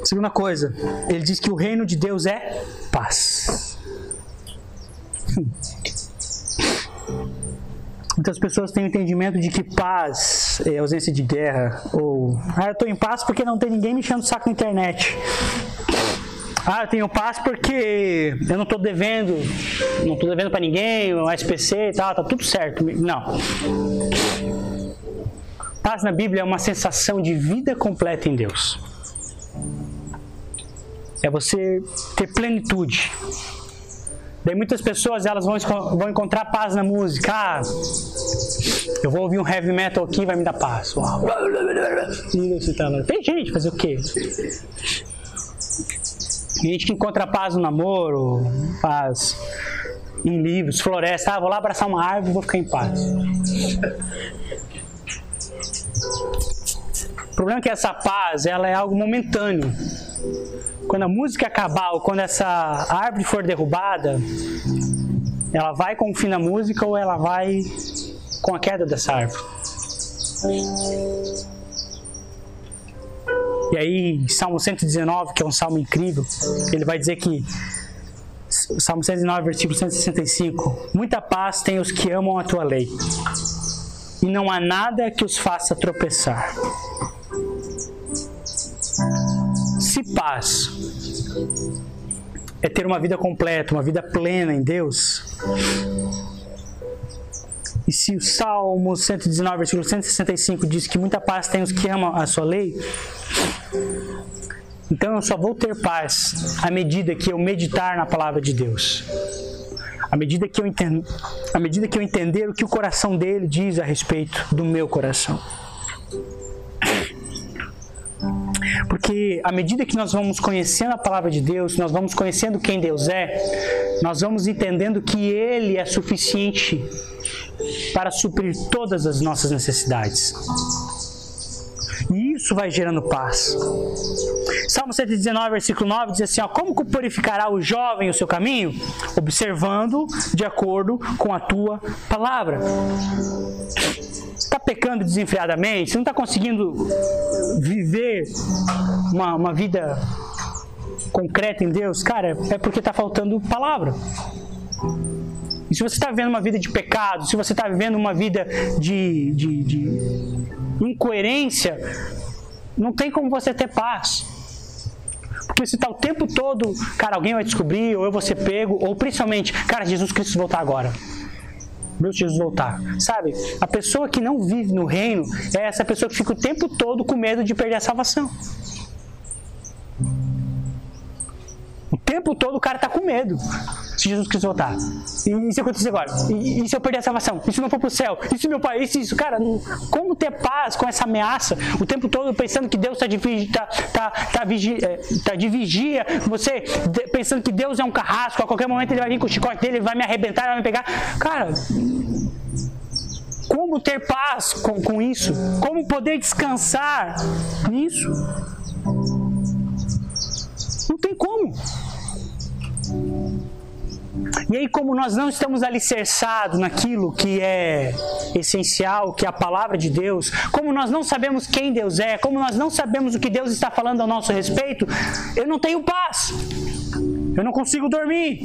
Segunda coisa, ele diz que o reino de Deus é paz. Muitas pessoas têm o entendimento de que paz é ausência de guerra. Ou, ah, eu estou em paz porque não tem ninguém me enchendo o saco na internet. Ah, eu tenho paz porque eu não estou devendo, não estou devendo para ninguém, o SPC e tal, tá tudo certo. Não. Paz na Bíblia é uma sensação de vida completa em Deus. É você ter plenitude. Daí muitas pessoas elas vão, vão encontrar paz na música. Ah, eu vou ouvir um heavy metal aqui vai me dar paz. Uau. Tem gente fazer o quê? Tem gente que encontra paz no namoro, paz em livros, floresta. Ah, vou lá abraçar uma árvore e vou ficar em paz. O problema é que essa paz ela é algo momentâneo. Quando a música acabar ou quando essa árvore for derrubada, ela vai com o fim da música ou ela vai com a queda dessa árvore. E aí, Salmo 119, que é um salmo incrível, ele vai dizer que Salmo 119, versículo 165: Muita paz tem os que amam a tua lei, e não há nada que os faça tropeçar. Se paz é ter uma vida completa, uma vida plena em Deus, e se o Salmo 119, versículo 165 diz que muita paz tem os que amam a sua lei, então eu só vou ter paz à medida que eu meditar na palavra de Deus. À medida que eu, entendo, à medida que eu entender o que o coração dele diz a respeito do meu coração. Porque à medida que nós vamos conhecendo a palavra de Deus, nós vamos conhecendo quem Deus é, nós vamos entendendo que Ele é suficiente para suprir todas as nossas necessidades. E isso vai gerando paz. Salmo 119, versículo 9 diz assim: ó, Como purificará o jovem o seu caminho? Observando de acordo com a tua palavra está pecando desenfreadamente, você não está conseguindo viver uma, uma vida concreta em Deus, cara, é porque está faltando palavra. Se você está vivendo uma vida de pecado, se você está vivendo uma vida de, de, de incoerência, não tem como você ter paz. Porque se está o tempo todo, cara, alguém vai descobrir, ou eu vou ser pego, ou principalmente, cara, Jesus Cristo voltar agora meu Jesus voltar. Sabe? A pessoa que não vive no reino é essa pessoa que fica o tempo todo com medo de perder a salvação. O tempo todo o cara está com medo se Jesus Cristo voltar. E, se acontecer agora? E, e, se eu perder a salvação? E se não for pro céu? E se meu pai? E se isso? Cara, como ter paz com essa ameaça? O tempo todo pensando que Deus está de, tá, tá, tá, é, tá de vigia. Você pensando que Deus é um carrasco. A qualquer momento ele vai vir com o chicote dele, ele vai me arrebentar, ele vai me pegar. Cara, como ter paz com, com isso? Como poder descansar nisso? Não tem como. E aí, como nós não estamos alicerçados naquilo que é essencial, que é a palavra de Deus, como nós não sabemos quem Deus é, como nós não sabemos o que Deus está falando ao nosso respeito, eu não tenho paz. Eu não consigo dormir.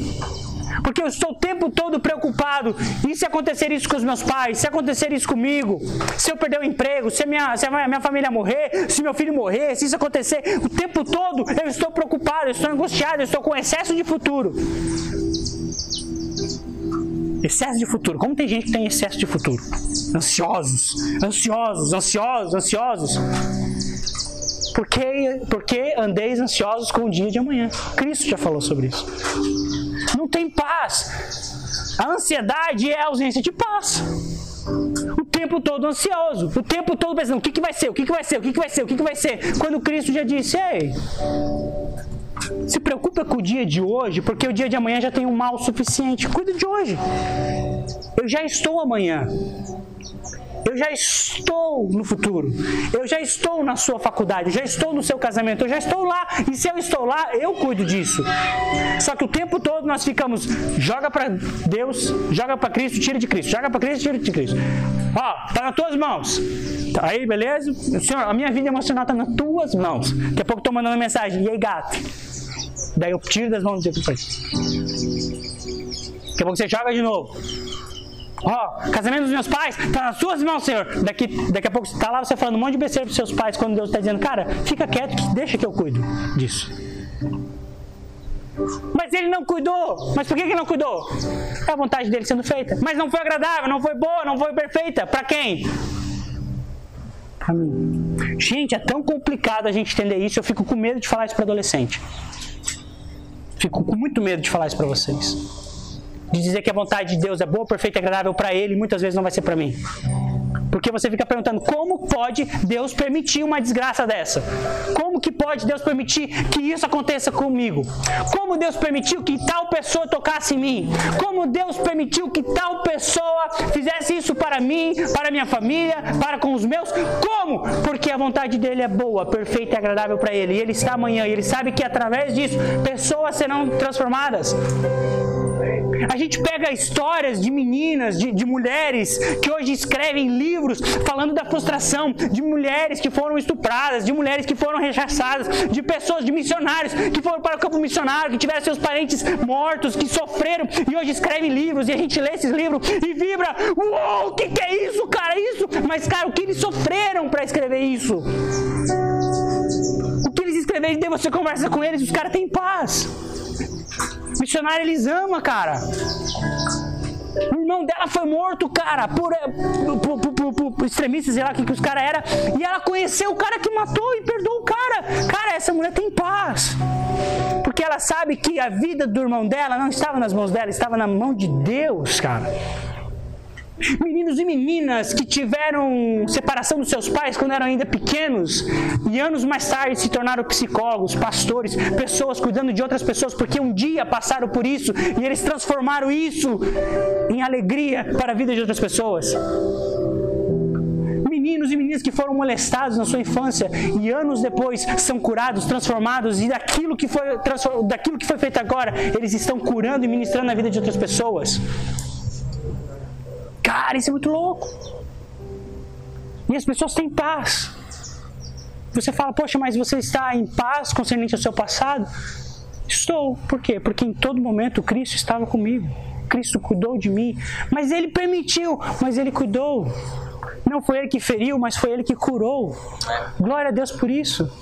Porque eu estou o tempo todo preocupado. E se acontecer isso com os meus pais? Se acontecer isso comigo? Se eu perder o emprego? Se a minha, se a minha família morrer? Se meu filho morrer? Se isso acontecer? O tempo todo eu estou preocupado, eu estou angustiado, eu estou com excesso de futuro. Excesso de futuro. Como tem gente que tem excesso de futuro? Ansiosos, ansiosos, ansiosos, ansiosos. Por que, por que andeis ansiosos com o dia de amanhã? Cristo já falou sobre isso. Não tem paz. A ansiedade é a ausência de paz. O tempo todo ansioso, o tempo todo pensando: o que, que vai ser, o que, que vai ser, o que, que vai ser, o que, que vai ser. Quando Cristo já disse: ei, se preocupa com o dia de hoje, porque o dia de amanhã já tem um mal suficiente. Cuida de hoje. Eu já estou amanhã. Eu já estou no futuro. Eu já estou na sua faculdade. Eu já estou no seu casamento. Eu já estou lá. E se eu estou lá, eu cuido disso. Só que o tempo todo nós ficamos: joga para Deus, joga para Cristo, tira de Cristo. Joga para Cristo, tira de Cristo. Ó, tá nas tuas mãos. Tá aí, beleza? Senhor, a minha vida emocional tá nas tuas mãos. Daqui a pouco tô mandando mensagem. E aí, gato? Daí eu tiro das mãos de Deus. Daqui a pouco você joga de novo. Ó, oh, casamento dos meus pais, tá nas suas mãos, Senhor. Daqui, daqui a pouco você tá lá, você falando um monte de besteira pros seus pais, quando Deus está dizendo, cara, fica quieto, deixa que eu cuido disso. Mas ele não cuidou. Mas por que ele não cuidou? É a vontade dele sendo feita. Mas não foi agradável, não foi boa, não foi perfeita. Para quem? Para mim. Gente, é tão complicado a gente entender isso. Eu fico com medo de falar isso para adolescente. Fico com muito medo de falar isso para vocês de dizer que a vontade de Deus é boa, perfeita e agradável para ele, muitas vezes não vai ser para mim. Porque você fica perguntando como pode Deus permitir uma desgraça dessa? Como que pode Deus permitir que isso aconteça comigo? Como Deus permitiu que tal pessoa tocasse em mim? Como Deus permitiu que tal pessoa fizesse isso para mim, para minha família, para com os meus? Como? Porque a vontade dele é boa, perfeita e agradável para ele. E ele está amanhã e ele sabe que através disso pessoas serão transformadas. A gente pega histórias de meninas, de, de mulheres que hoje escrevem livros falando da frustração, de mulheres que foram estupradas, de mulheres que foram rechaçadas, de pessoas, de missionários que foram para o campo missionário, que tiveram seus parentes mortos, que sofreram e hoje escrevem livros e a gente lê esses livros e vibra: Uou, o que, que é isso, cara? Isso? Mas, cara, o que eles sofreram para escrever isso? O que eles escreveram e você conversa com eles, os caras têm paz. Missionário eles amam, cara. O irmão dela foi morto, cara, por, eh, por, por, por, por extremistas, sei lá o que, que os caras eram. E ela conheceu o cara que matou e perdoou o cara. Cara, essa mulher tem paz. Porque ela sabe que a vida do irmão dela não estava nas mãos dela, estava na mão de Deus, cara. Meninos e meninas que tiveram separação dos seus pais quando eram ainda pequenos e anos mais tarde se tornaram psicólogos, pastores, pessoas cuidando de outras pessoas porque um dia passaram por isso e eles transformaram isso em alegria para a vida de outras pessoas. Meninos e meninas que foram molestados na sua infância e anos depois são curados, transformados e daquilo que foi, daquilo que foi feito agora, eles estão curando e ministrando a vida de outras pessoas. Cara, isso é muito louco. E as pessoas têm paz. Você fala, poxa, mas você está em paz concernente ao seu passado? Estou. Por quê? Porque em todo momento Cristo estava comigo. Cristo cuidou de mim. Mas Ele permitiu, mas Ele cuidou. Não foi Ele que feriu, mas foi Ele que curou. Glória a Deus por isso.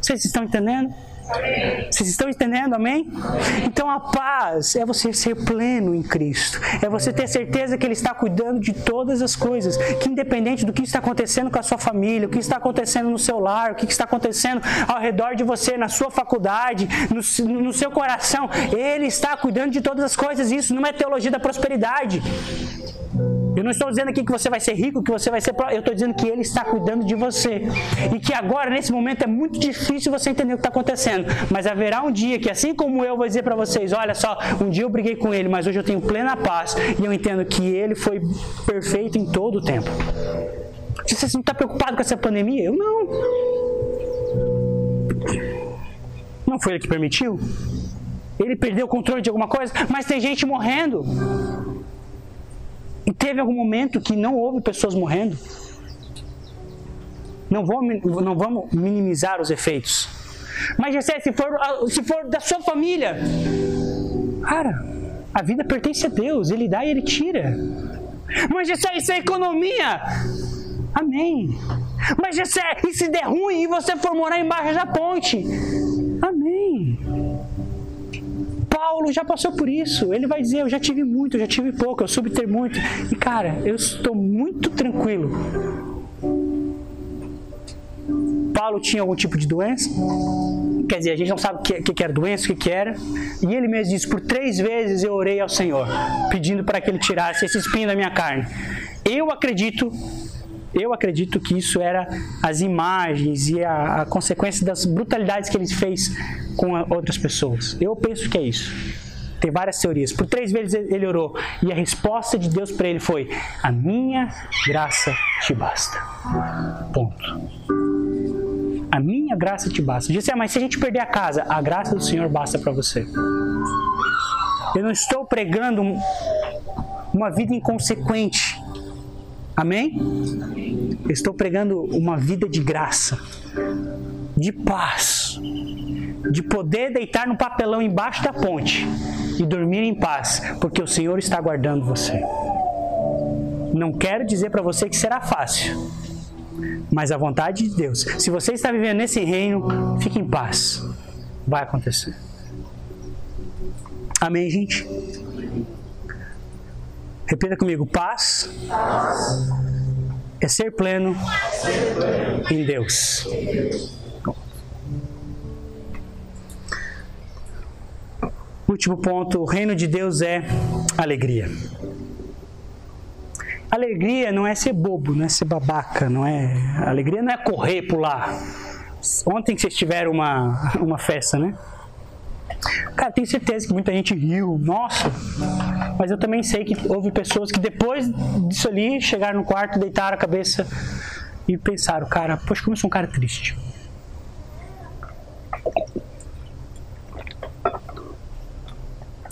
Vocês estão entendendo? Vocês estão entendendo, amém? Então a paz é você ser pleno em Cristo, é você ter certeza que Ele está cuidando de todas as coisas, que independente do que está acontecendo com a sua família, o que está acontecendo no seu lar, o que está acontecendo ao redor de você, na sua faculdade, no, no seu coração, Ele está cuidando de todas as coisas. Isso não é teologia da prosperidade. Eu não estou dizendo aqui que você vai ser rico, que você vai ser. Eu estou dizendo que Ele está cuidando de você. E que agora, nesse momento, é muito difícil você entender o que está acontecendo. Mas haverá um dia que, assim como eu vou dizer para vocês: olha só, um dia eu briguei com Ele, mas hoje eu tenho plena paz. E eu entendo que Ele foi perfeito em todo o tempo. Você não está preocupado com essa pandemia? Eu não. Não foi Ele que permitiu? Ele perdeu o controle de alguma coisa, mas tem gente morrendo. E teve algum momento que não houve pessoas morrendo. Não vamos, não vamos minimizar os efeitos. Mas, Jessé, se for, se for da sua família, cara, a vida pertence a Deus, Ele dá e Ele tira. Mas, Jessé, isso é economia. Amém. Mas, Jessé, e se der ruim e você for morar embaixo da ponte? Amém. Paulo já passou por isso. Ele vai dizer: Eu já tive muito, eu já tive pouco, eu soube ter muito. E cara, eu estou muito tranquilo. Paulo tinha algum tipo de doença? Quer dizer, a gente não sabe o que, que, era doença, o que, que era. E ele mesmo disse: Por três vezes eu orei ao Senhor, pedindo para que ele tirasse esse espinho da minha carne. Eu acredito eu acredito que isso era as imagens e a, a consequência das brutalidades que ele fez com a, outras pessoas. Eu penso que é isso. Tem várias teorias. Por três vezes ele orou e a resposta de Deus para ele foi: A minha graça te basta. Ponto. A minha graça te basta. Disse, ah, mas se a gente perder a casa, a graça do Senhor basta para você. Eu não estou pregando uma vida inconsequente. Amém? Estou pregando uma vida de graça, de paz, de poder deitar no papelão embaixo da ponte e dormir em paz, porque o Senhor está guardando você. Não quero dizer para você que será fácil, mas a vontade de Deus. Se você está vivendo nesse reino, fique em paz. Vai acontecer. Amém, gente? Repita comigo: paz é ser pleno em Deus. Último ponto: o reino de Deus é alegria. Alegria não é ser bobo, não é ser babaca, não é. Alegria não é correr, pular. Ontem que vocês tiveram uma, uma festa, né? Cara, tenho certeza que muita gente riu, nossa. Mas eu também sei que houve pessoas que depois disso ali chegaram no quarto, deitaram a cabeça e pensaram, cara, poxa, como eu sou um cara triste.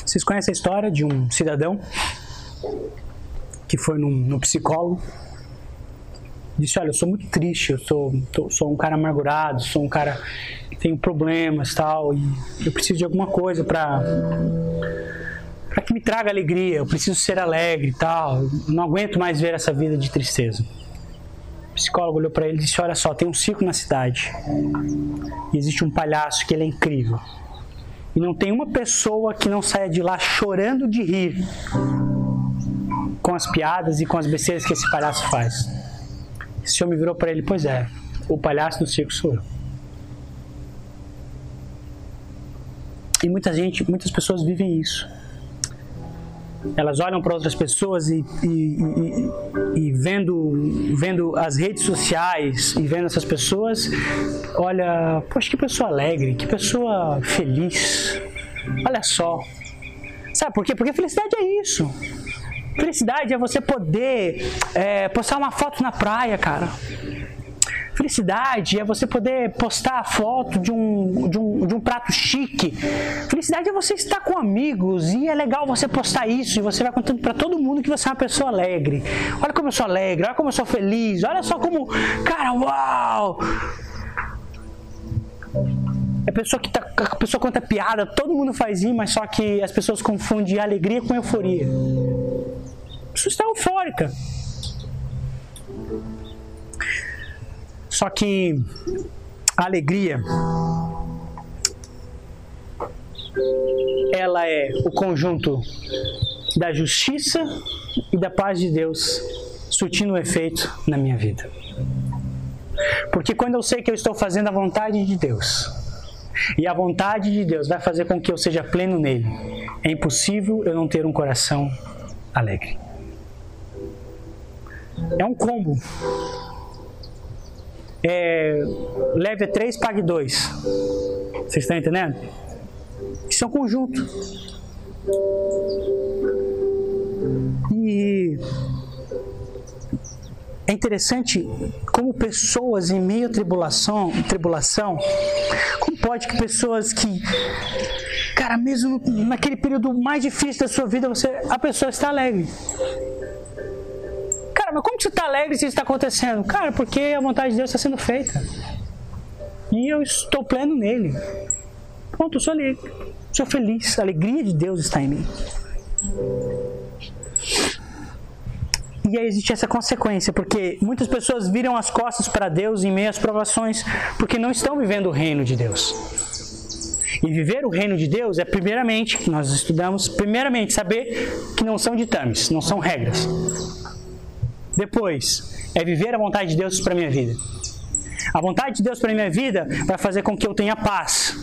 Vocês conhecem a história de um cidadão que foi num, no psicólogo? Disse: Olha, eu sou muito triste, eu sou, tô, sou um cara amargurado, sou um cara tenho problemas tal, e eu preciso de alguma coisa para para que me traga alegria, eu preciso ser alegre e tal, não aguento mais ver essa vida de tristeza. O psicólogo olhou para ele e disse: Olha só, tem um circo na cidade, e existe um palhaço que ele é incrível, e não tem uma pessoa que não saia de lá chorando de rir com as piadas e com as besteiras que esse palhaço faz. Esse homem virou para ele: Pois é, o palhaço do circo sou eu. E muita gente, muitas pessoas vivem isso. Elas olham para outras pessoas e, e, e, e, vendo, vendo as redes sociais e vendo essas pessoas, olha, poxa, que pessoa alegre, que pessoa feliz. Olha só. Sabe por quê? Porque felicidade é isso. Felicidade é você poder é, postar uma foto na praia, cara. Felicidade é você poder postar a foto de um, de, um, de um prato chique. Felicidade é você estar com amigos e é legal você postar isso e você vai contando para todo mundo que você é uma pessoa alegre. Olha como eu sou alegre, olha como eu sou feliz, olha só como. Cara, uau! É pessoa que tá, a pessoa conta piada, todo mundo faz isso, mas só que as pessoas confundem alegria com euforia. Isso está eufórica. Só que a alegria ela é o conjunto da justiça e da paz de Deus surtindo efeito na minha vida. Porque quando eu sei que eu estou fazendo a vontade de Deus, e a vontade de Deus vai fazer com que eu seja pleno nele, é impossível eu não ter um coração alegre. É um combo é, leve 3, pague 2. Vocês estão entendendo? Isso é um conjunto. E é interessante como pessoas em meio à tribulação, tribulação, como pode que pessoas que, cara, mesmo naquele período mais difícil da sua vida, você, a pessoa está alegre. Cara, mas como você está alegre se isso está acontecendo? Cara, porque a vontade de Deus está sendo feita. E eu estou pleno nele. Pronto, eu sou alegre. Sou feliz. A alegria de Deus está em mim. E aí existe essa consequência, porque muitas pessoas viram as costas para Deus em meio às provações, porque não estão vivendo o reino de Deus. E viver o reino de Deus é, primeiramente, nós estudamos, primeiramente, saber que não são ditames, não são regras. Depois, é viver a vontade de Deus para minha vida. A vontade de Deus para minha vida vai fazer com que eu tenha paz.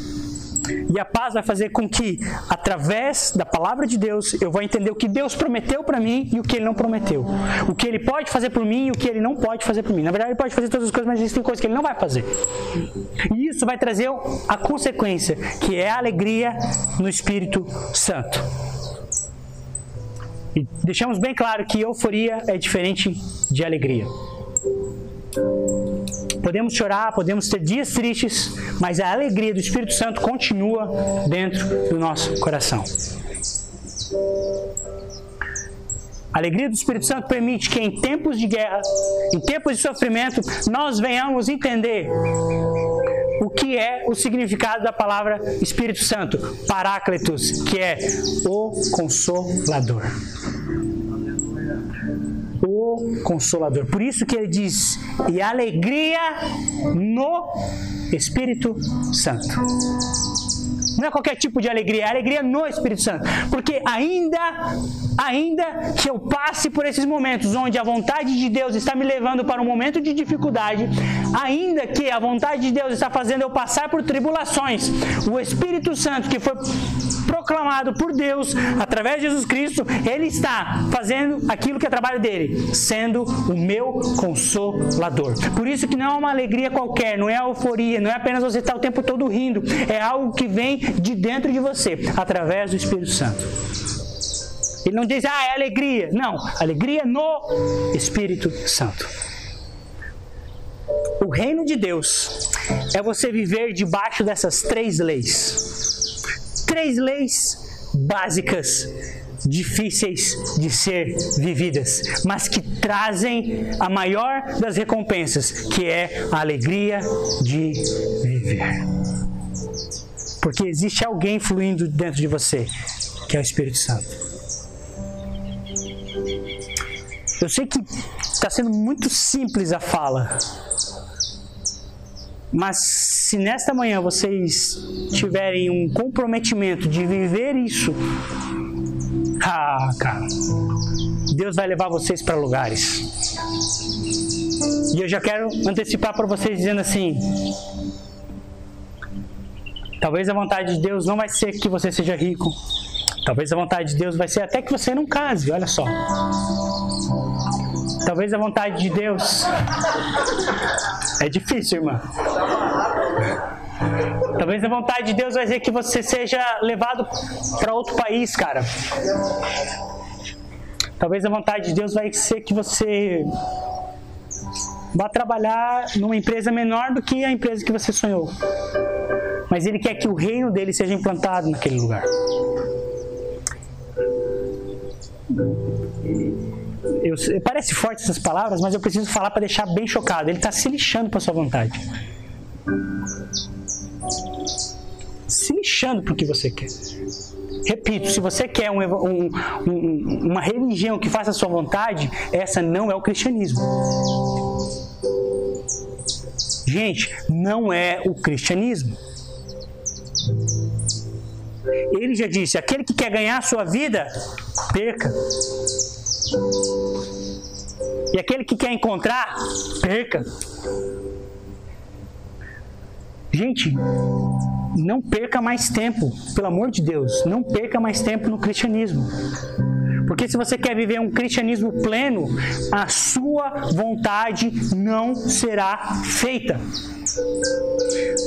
E a paz vai fazer com que, através da palavra de Deus, eu vou entender o que Deus prometeu para mim e o que Ele não prometeu. O que Ele pode fazer por mim e o que Ele não pode fazer por mim. Na verdade, Ele pode fazer todas as coisas, mas existem coisas que Ele não vai fazer. E isso vai trazer a consequência, que é a alegria no Espírito Santo. E deixamos bem claro que euforia é diferente de alegria. Podemos chorar, podemos ter dias tristes, mas a alegria do Espírito Santo continua dentro do nosso coração. A alegria do Espírito Santo permite que em tempos de guerra, em tempos de sofrimento, nós venhamos entender o que é o significado da palavra Espírito Santo, Paráclitos, que é o Consolador. Consolador. Por isso que ele diz: e alegria no Espírito Santo. Não é qualquer tipo de alegria, é alegria no Espírito Santo. Porque ainda, ainda que eu passe por esses momentos onde a vontade de Deus está me levando para um momento de dificuldade, ainda que a vontade de Deus está fazendo eu passar por tribulações, o Espírito Santo que foi proclamado por Deus através de Jesus Cristo, ele está fazendo aquilo que é trabalho dele, sendo o meu consolador. Por isso que não é uma alegria qualquer, não é euforia, não é apenas você estar o tempo todo rindo, é algo que vem de dentro de você, através do Espírito Santo. Ele não diz, ah, é alegria. Não, alegria no Espírito Santo. O reino de Deus é você viver debaixo dessas três leis. Três leis básicas, difíceis de ser vividas, mas que trazem a maior das recompensas, que é a alegria de viver. Porque existe alguém fluindo dentro de você, que é o Espírito Santo. Eu sei que está sendo muito simples a fala, mas se nesta manhã vocês tiverem um comprometimento de viver isso, ah, cara, Deus vai levar vocês para lugares. E eu já quero antecipar para vocês dizendo assim: Talvez a vontade de Deus não vai ser que você seja rico. Talvez a vontade de Deus vai ser até que você não case, olha só. Talvez a vontade de Deus. É difícil, irmã. Talvez a vontade de Deus vai ser que você seja levado para outro país, cara. Talvez a vontade de Deus vai ser que você vá trabalhar numa empresa menor do que a empresa que você sonhou mas ele quer que o reino dele seja implantado naquele lugar. Eu, parece forte essas palavras, mas eu preciso falar para deixar bem chocado. Ele está se lixando para sua vontade. Se lixando para o que você quer. Repito, se você quer um, um, um, uma religião que faça a sua vontade, essa não é o cristianismo. Gente, não é o cristianismo. Ele já disse: aquele que quer ganhar a sua vida, perca. E aquele que quer encontrar, perca. Gente, não perca mais tempo, pelo amor de Deus, não perca mais tempo no cristianismo. Porque se você quer viver um cristianismo pleno, a sua vontade não será feita.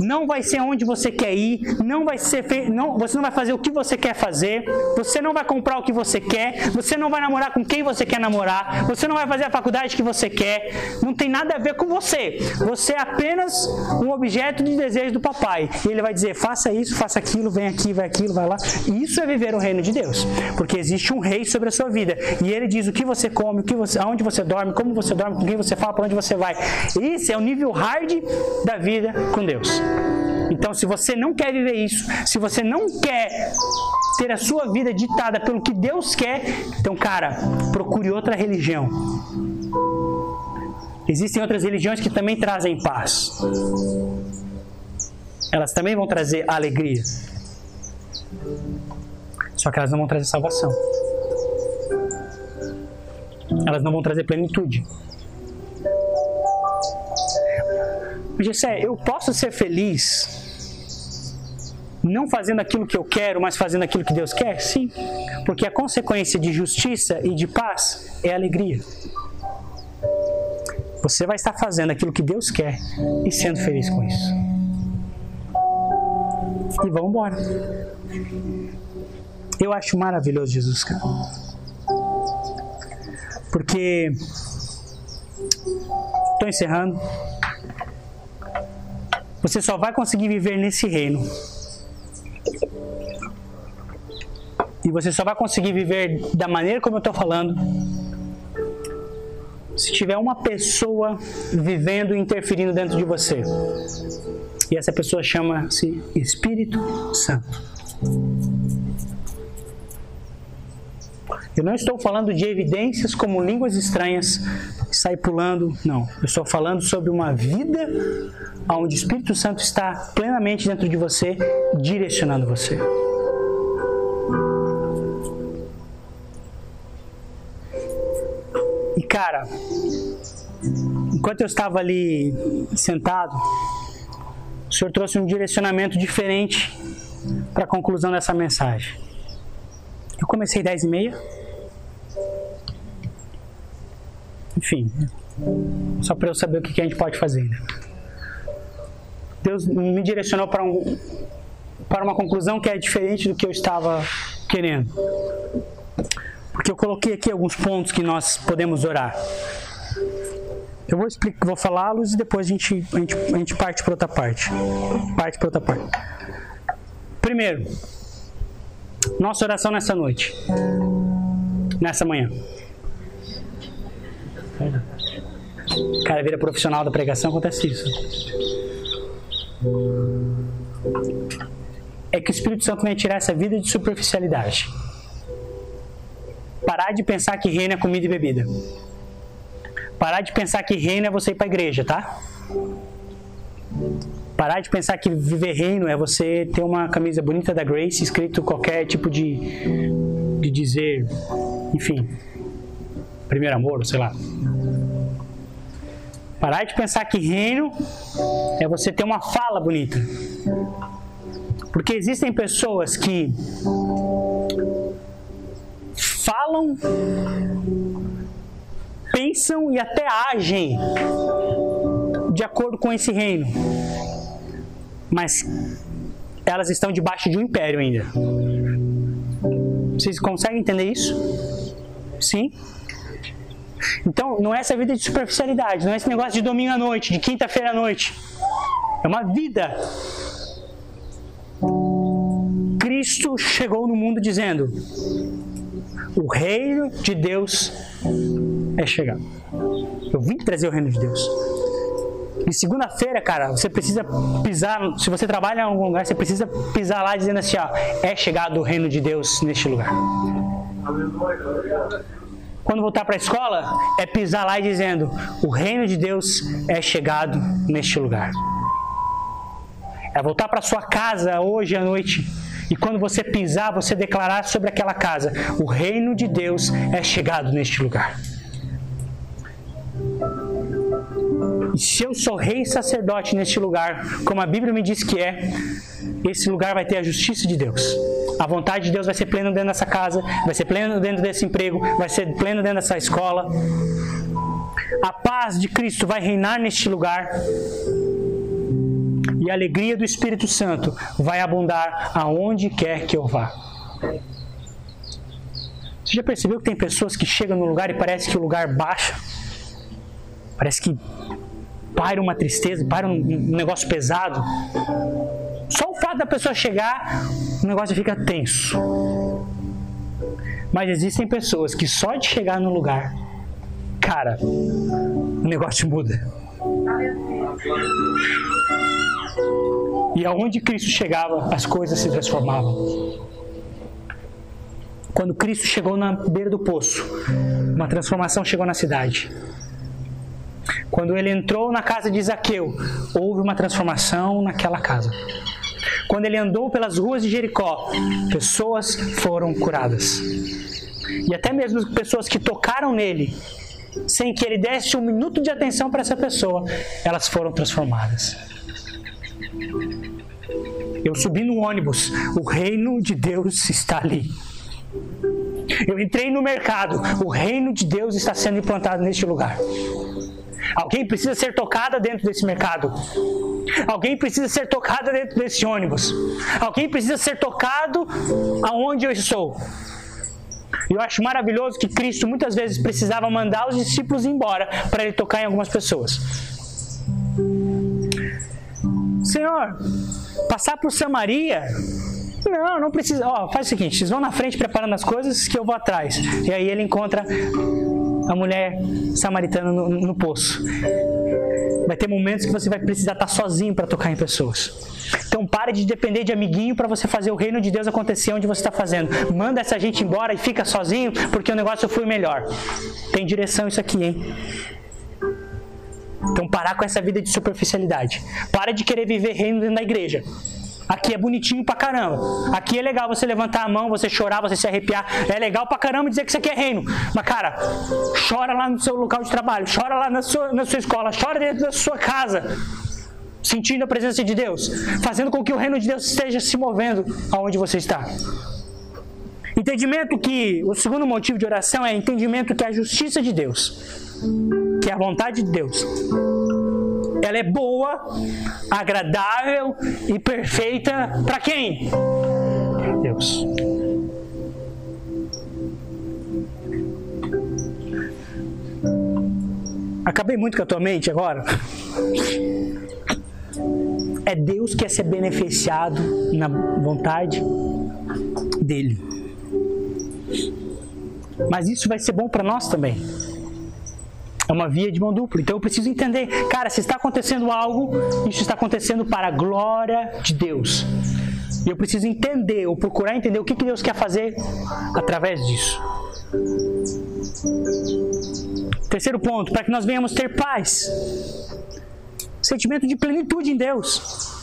Não vai ser onde você quer ir, não vai ser fe... não, você não vai fazer o que você quer fazer, você não vai comprar o que você quer, você não vai namorar com quem você quer namorar, você não vai fazer a faculdade que você quer, não tem nada a ver com você. Você é apenas um objeto de desejo do papai. E ele vai dizer: faça isso, faça aquilo, vem aqui, vai aquilo, vai lá. Isso é viver o reino de Deus, porque existe um rei sobre a sua vida e ele diz o que você come, o que você, aonde você dorme, como você dorme, com quem você fala, para onde você vai. Isso é o nível hard da vida com Deus. Então, se você não quer viver isso, se você não quer ter a sua vida ditada pelo que Deus quer, então, cara, procure outra religião. Existem outras religiões que também trazem paz. Elas também vão trazer alegria. Só que elas não vão trazer salvação. Elas não vão trazer plenitude. Gessé, eu posso ser feliz não fazendo aquilo que eu quero, mas fazendo aquilo que Deus quer? Sim, porque a consequência de justiça e de paz é alegria. Você vai estar fazendo aquilo que Deus quer e sendo feliz com isso. E vamos embora. Eu acho maravilhoso Jesus, cara. Porque estou encerrando. Você só vai conseguir viver nesse reino. E você só vai conseguir viver da maneira como eu estou falando se tiver uma pessoa vivendo e interferindo dentro de você. E essa pessoa chama-se Espírito Santo. Eu não estou falando de evidências como línguas estranhas, sair pulando, não. Eu estou falando sobre uma vida onde o Espírito Santo está plenamente dentro de você, direcionando você. E cara, enquanto eu estava ali sentado, o Senhor trouxe um direcionamento diferente para a conclusão dessa mensagem. Eu comecei 10 e meia. Enfim, só para eu saber o que a gente pode fazer. Né? Deus me direcionou para, um, para uma conclusão que é diferente do que eu estava querendo. Porque eu coloquei aqui alguns pontos que nós podemos orar. Eu vou explicar, vou falá-los e depois a gente, a gente, a gente parte para outra parte. Parte para outra parte. Primeiro, nossa oração nessa noite. Nessa manhã. O cara vira profissional da pregação, acontece isso. É que o Espírito Santo vai tirar essa vida de superficialidade. Parar de pensar que reino é comida e bebida. Parar de pensar que reino é você ir para a igreja, tá? Parar de pensar que viver reino é você ter uma camisa bonita da Grace escrito qualquer tipo de, de dizer, enfim, primeiro amor, sei lá. Parar de pensar que reino é você ter uma fala bonita. Porque existem pessoas que falam, pensam e até agem de acordo com esse reino. Mas elas estão debaixo de um império ainda. Vocês conseguem entender isso? Sim? Então, não é essa vida de superficialidade, não é esse negócio de domingo à noite, de quinta-feira à noite. É uma vida. Cristo chegou no mundo dizendo: O reino de Deus é chegado. Eu vim trazer o reino de Deus. E segunda-feira, cara, você precisa pisar. Se você trabalha em algum lugar, você precisa pisar lá dizendo assim: ó, é chegado o reino de Deus neste lugar. Quando voltar para a escola, é pisar lá e dizendo: o reino de Deus é chegado neste lugar. É voltar para sua casa hoje à noite e quando você pisar, você declarar sobre aquela casa: o reino de Deus é chegado neste lugar. Se eu sou rei sacerdote neste lugar, como a Bíblia me diz que é, esse lugar vai ter a justiça de Deus. A vontade de Deus vai ser plena dentro dessa casa, vai ser plena dentro desse emprego, vai ser plena dentro dessa escola. A paz de Cristo vai reinar neste lugar. E a alegria do Espírito Santo vai abundar aonde quer que eu vá. Você já percebeu que tem pessoas que chegam no lugar e parece que o lugar baixa? Parece que para uma tristeza, para um negócio pesado. Só o fato da pessoa chegar, o negócio fica tenso. Mas existem pessoas que só de chegar no lugar, cara, o negócio muda. E aonde Cristo chegava, as coisas se transformavam. Quando Cristo chegou na beira do poço, uma transformação chegou na cidade. Quando ele entrou na casa de Zaqueu, houve uma transformação naquela casa. Quando ele andou pelas ruas de Jericó, pessoas foram curadas. E até mesmo pessoas que tocaram nele, sem que ele desse um minuto de atenção para essa pessoa, elas foram transformadas. Eu subi no ônibus, o reino de Deus está ali. Eu entrei no mercado, o reino de Deus está sendo implantado neste lugar. Alguém precisa ser tocada dentro desse mercado. Alguém precisa ser tocada dentro desse ônibus. Alguém precisa ser tocado aonde eu estou. E eu acho maravilhoso que Cristo muitas vezes precisava mandar os discípulos embora para ele tocar em algumas pessoas. Senhor, passar por Samaria não, não precisa. Ó, faz o seguinte: vocês vão na frente preparando as coisas que eu vou atrás. E aí ele encontra a mulher samaritana no, no poço. Vai ter momentos que você vai precisar estar sozinho para tocar em pessoas. Então pare de depender de amiguinho para você fazer o reino de Deus acontecer onde você está fazendo. Manda essa gente embora e fica sozinho porque o negócio foi melhor. Tem direção isso aqui, hein? Então parar com essa vida de superficialidade. Para de querer viver reino dentro da igreja. Aqui é bonitinho pra caramba. Aqui é legal você levantar a mão, você chorar, você se arrepiar. É legal pra caramba dizer que você quer reino. Mas, cara, chora lá no seu local de trabalho, chora lá na sua, na sua escola, chora dentro da sua casa. Sentindo a presença de Deus, fazendo com que o reino de Deus esteja se movendo aonde você está. Entendimento que o segundo motivo de oração é entendimento que é a justiça de Deus, que é a vontade de Deus ela é boa, agradável e perfeita para quem? Deus. Acabei muito com a tua mente agora. É Deus que é ser beneficiado na vontade dele. Mas isso vai ser bom para nós também. É uma via de mão dupla. Então eu preciso entender, cara, se está acontecendo algo, isso está acontecendo para a glória de Deus. E eu preciso entender, ou procurar entender o que, que Deus quer fazer através disso. Terceiro ponto, para que nós venhamos ter paz. Sentimento de plenitude em Deus.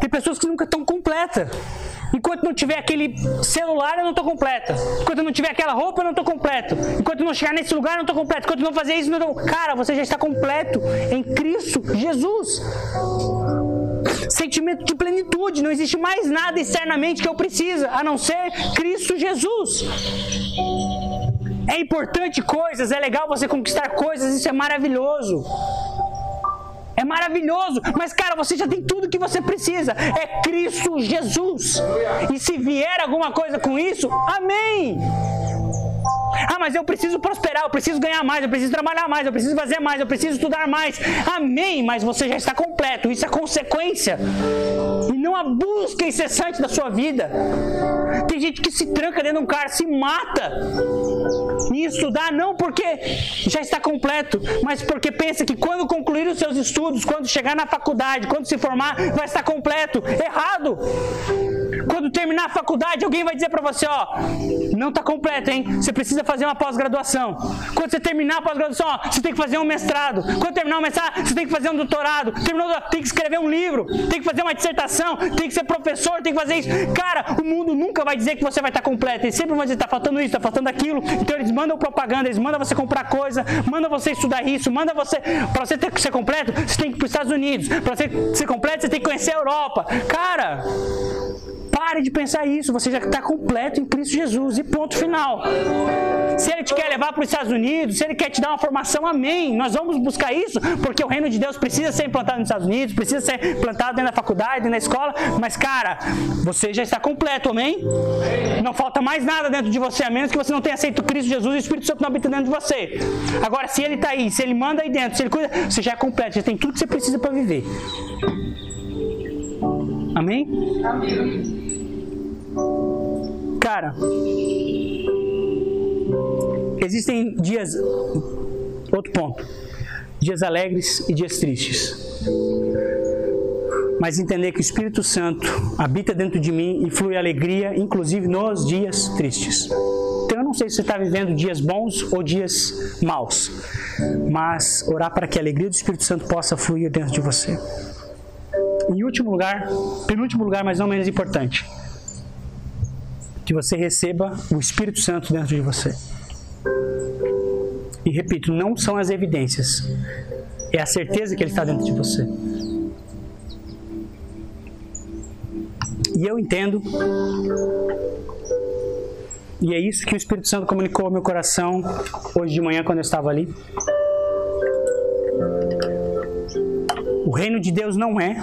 Tem pessoas que nunca estão completas. Enquanto não tiver aquele celular, eu não estou completo. Enquanto não tiver aquela roupa, eu não estou completo. Enquanto não chegar nesse lugar, eu não estou completo. Enquanto não fazer isso, eu não tô... Cara, você já está completo em Cristo Jesus. Sentimento de plenitude. Não existe mais nada externamente que eu precisa, a não ser Cristo Jesus. É importante coisas, é legal você conquistar coisas, isso é maravilhoso. É maravilhoso, mas cara, você já tem tudo que você precisa. É Cristo Jesus. E se vier alguma coisa com isso, amém. Ah, mas eu preciso prosperar, eu preciso ganhar mais, eu preciso trabalhar mais, eu preciso fazer mais, eu preciso estudar mais. Amém, mas você já está completo, isso é consequência. E não a busca incessante da sua vida. Tem gente que se tranca dentro de um carro, se mata em estudar, não porque já está completo, mas porque pensa que quando concluir os seus estudos, quando chegar na faculdade, quando se formar, vai estar completo. Errado! Quando terminar a faculdade, alguém vai dizer para você, ó, não está completo, hein? Você precisa fazer uma pós-graduação. Quando você terminar a pós-graduação, você tem que fazer um mestrado. Quando terminar o mestrado, você tem que fazer um doutorado. Terminou, tem que escrever um livro, tem que fazer uma dissertação, tem que ser professor, tem que fazer isso. Cara, o mundo nunca vai dizer que você vai estar completo. Eles sempre vão dizer, está faltando isso, está faltando aquilo. Então eles mandam propaganda, eles mandam você comprar coisa, mandam você estudar isso, mandam você, para você ter que ser completo, você tem que ir para os Estados Unidos. Para você ser completo, você tem que conhecer a Europa. Cara, Pare de pensar isso, você já está completo em Cristo Jesus. E ponto final. Se Ele te quer levar para os Estados Unidos, se Ele quer te dar uma formação, amém. Nós vamos buscar isso, porque o reino de Deus precisa ser implantado nos Estados Unidos, precisa ser implantado dentro da faculdade, dentro da escola. Mas, cara, você já está completo, amém? Não falta mais nada dentro de você, a menos que você não tenha aceito Cristo Jesus e o Espírito Santo não habita dentro de você. Agora, se Ele está aí, se Ele manda aí dentro, se Ele cuida, você já é completo, já tem tudo que você precisa para viver. Amém? Amém. Cara, existem dias. Outro ponto. Dias alegres e dias tristes. Mas entender que o Espírito Santo habita dentro de mim e flui alegria, inclusive nos dias tristes. Então eu não sei se você está vivendo dias bons ou dias maus, mas orar para que a alegria do Espírito Santo possa fluir dentro de você. Em último lugar, penúltimo lugar, mas não menos importante, que você receba o Espírito Santo dentro de você. E repito, não são as evidências, é a certeza que ele está dentro de você. E eu entendo, e é isso que o Espírito Santo comunicou ao meu coração hoje de manhã quando eu estava ali. O reino de Deus não é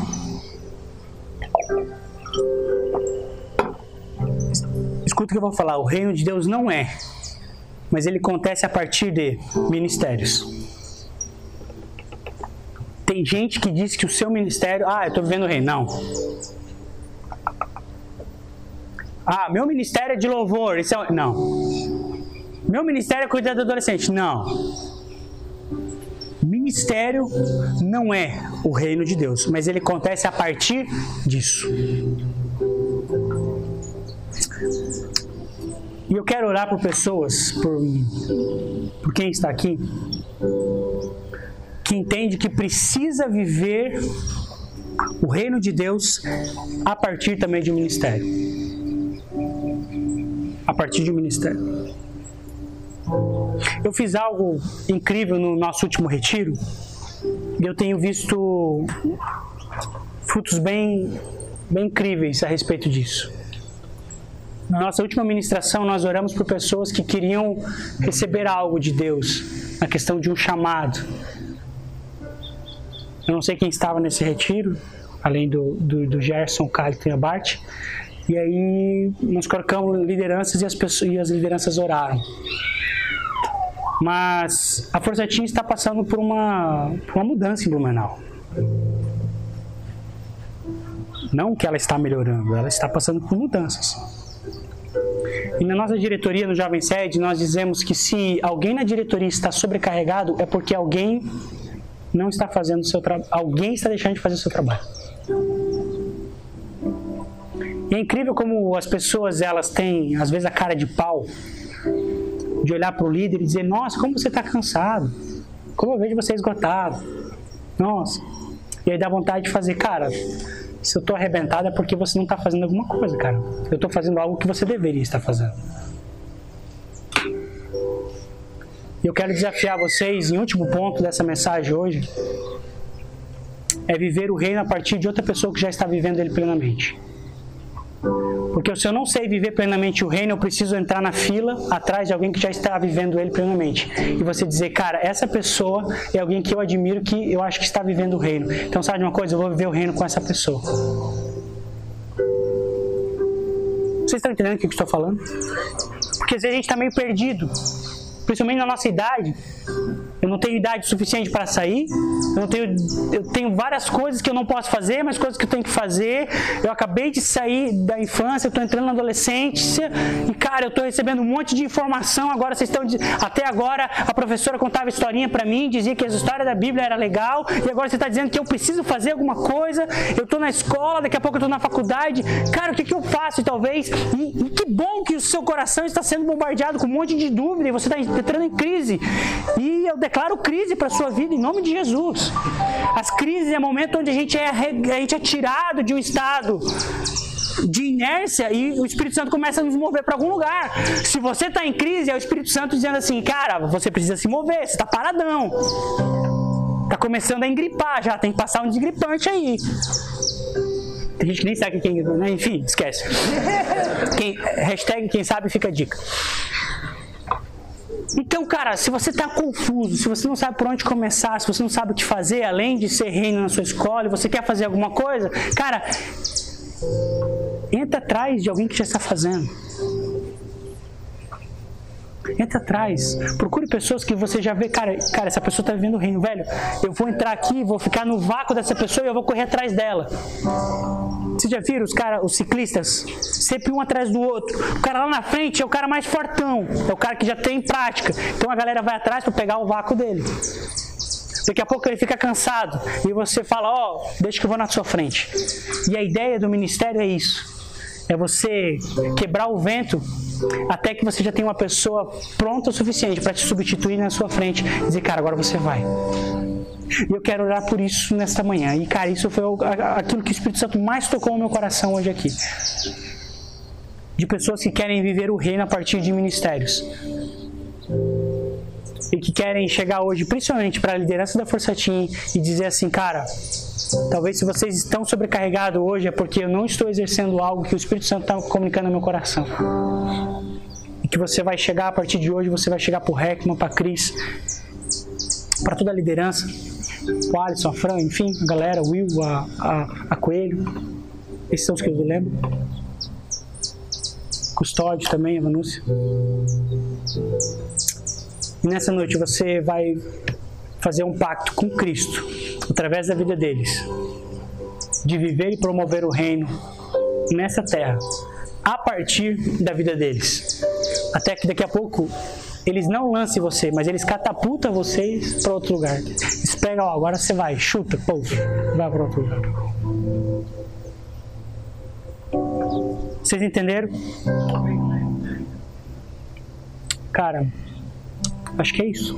Escuta o que eu vou falar. O reino de Deus não é, mas ele acontece a partir de ministérios. Tem gente que diz que o seu ministério, ah, eu estou vivendo o reino. Não. Ah, meu ministério é de louvor. Isso é... Não. Meu ministério é cuidar do adolescente. Não. Ministério não é o reino de Deus, mas ele acontece a partir disso. E eu quero orar por pessoas, por, por quem está aqui, que entende que precisa viver o reino de Deus a partir também de um ministério. A partir de um ministério. Eu fiz algo incrível no nosso último retiro e eu tenho visto frutos bem, bem incríveis a respeito disso. Na nossa última ministração, nós oramos por pessoas que queriam receber algo de Deus, na questão de um chamado. Eu não sei quem estava nesse retiro, além do, do, do Gerson, Carlton e a Bart. E aí nós colocamos lideranças e as, pessoas, e as lideranças oraram. Mas a Força está passando por uma, por uma mudança em Blumenau. Não que ela está melhorando, ela está passando por mudanças. E na nossa diretoria, no Jovem Sede, nós dizemos que se alguém na diretoria está sobrecarregado, é porque alguém não está fazendo seu trabalho. Alguém está deixando de fazer seu trabalho. E é incrível como as pessoas elas têm, às vezes, a cara de pau de olhar para o líder e dizer: Nossa, como você está cansado. Como eu vejo você esgotado. Nossa. E aí dá vontade de fazer, cara. Se eu estou arrebentado é porque você não está fazendo alguma coisa, cara. Eu estou fazendo algo que você deveria estar fazendo. Eu quero desafiar vocês, em último ponto dessa mensagem hoje, é viver o reino a partir de outra pessoa que já está vivendo ele plenamente. Porque se eu não sei viver plenamente o reino, eu preciso entrar na fila atrás de alguém que já está vivendo ele plenamente. E você dizer, cara, essa pessoa é alguém que eu admiro, que eu acho que está vivendo o reino. Então, sabe de uma coisa? Eu vou viver o reino com essa pessoa. Vocês estão entendendo o que eu estou falando? Porque às vezes a gente está meio perdido, principalmente na nossa idade. Eu não tenho idade suficiente para sair. Eu, tenho, eu tenho várias coisas que eu não posso fazer, mas coisas que eu tenho que fazer. Eu acabei de sair da infância, estou entrando na adolescência. E, cara, eu estou recebendo um monte de informação. Agora vocês estão. Até agora a professora contava historinha para mim, dizia que as histórias da Bíblia era legal. E agora você está dizendo que eu preciso fazer alguma coisa. Eu estou na escola, daqui a pouco eu estou na faculdade. Cara, o que, que eu faço, talvez? E, e que bom que o seu coração está sendo bombardeado com um monte de dúvida e você está entrando em crise. E eu crise para a sua vida em nome de Jesus. As crises é momento onde a gente é, a gente é tirado de um estado de inércia e o Espírito Santo começa a nos mover para algum lugar. Se você está em crise, é o Espírito Santo dizendo assim, cara, você precisa se mover, você está paradão. Está começando a engripar já, tem que passar um desgripante aí. Tem gente nem sabe quem, né? enfim, esquece. Quem, hashtag quem sabe fica a dica. Então, cara, se você está confuso, se você não sabe por onde começar, se você não sabe o que fazer, além de ser reino na sua escola, e você quer fazer alguma coisa, cara, entra atrás de alguém que já está fazendo. Entra atrás, procure pessoas que você já vê, cara, cara, essa pessoa está vivendo o reino, velho. Eu vou entrar aqui, vou ficar no vácuo dessa pessoa e eu vou correr atrás dela. Vocês já viram os cara, os ciclistas? Sempre um atrás do outro. O cara lá na frente é o cara mais fortão, é o cara que já tem prática. Então a galera vai atrás para pegar o vácuo dele. Daqui a pouco ele fica cansado e você fala: Ó, oh, deixa que eu vou na sua frente. E a ideia do ministério é isso: é você quebrar o vento até que você já tenha uma pessoa pronta o suficiente para te substituir na sua frente e dizer: Cara, agora você vai. E eu quero orar por isso nesta manhã. E, cara, isso foi aquilo que o Espírito Santo mais tocou no meu coração hoje aqui. De pessoas que querem viver o reino a partir de ministérios. E que querem chegar hoje, principalmente para a liderança da Força Team, e dizer assim, cara, talvez se vocês estão sobrecarregados hoje é porque eu não estou exercendo algo que o Espírito Santo está comunicando no meu coração. E que você vai chegar a partir de hoje, você vai chegar para o Heckman, para Cris, para toda a liderança o Alisson, a Fran, enfim, a galera, o Will, a, a, a Coelho. Esses são os que eu lembro. Custódio também, a Vanúcia. E nessa noite você vai fazer um pacto com Cristo, através da vida deles, de viver e promover o reino nessa terra, a partir da vida deles. Até que daqui a pouco eles não lancem você, mas eles catapultam vocês para outro lugar. Eles pegam, ó, agora você vai, chuta, pousa, vai para outro lugar. Vocês entenderam? Cara, Acho que é isso.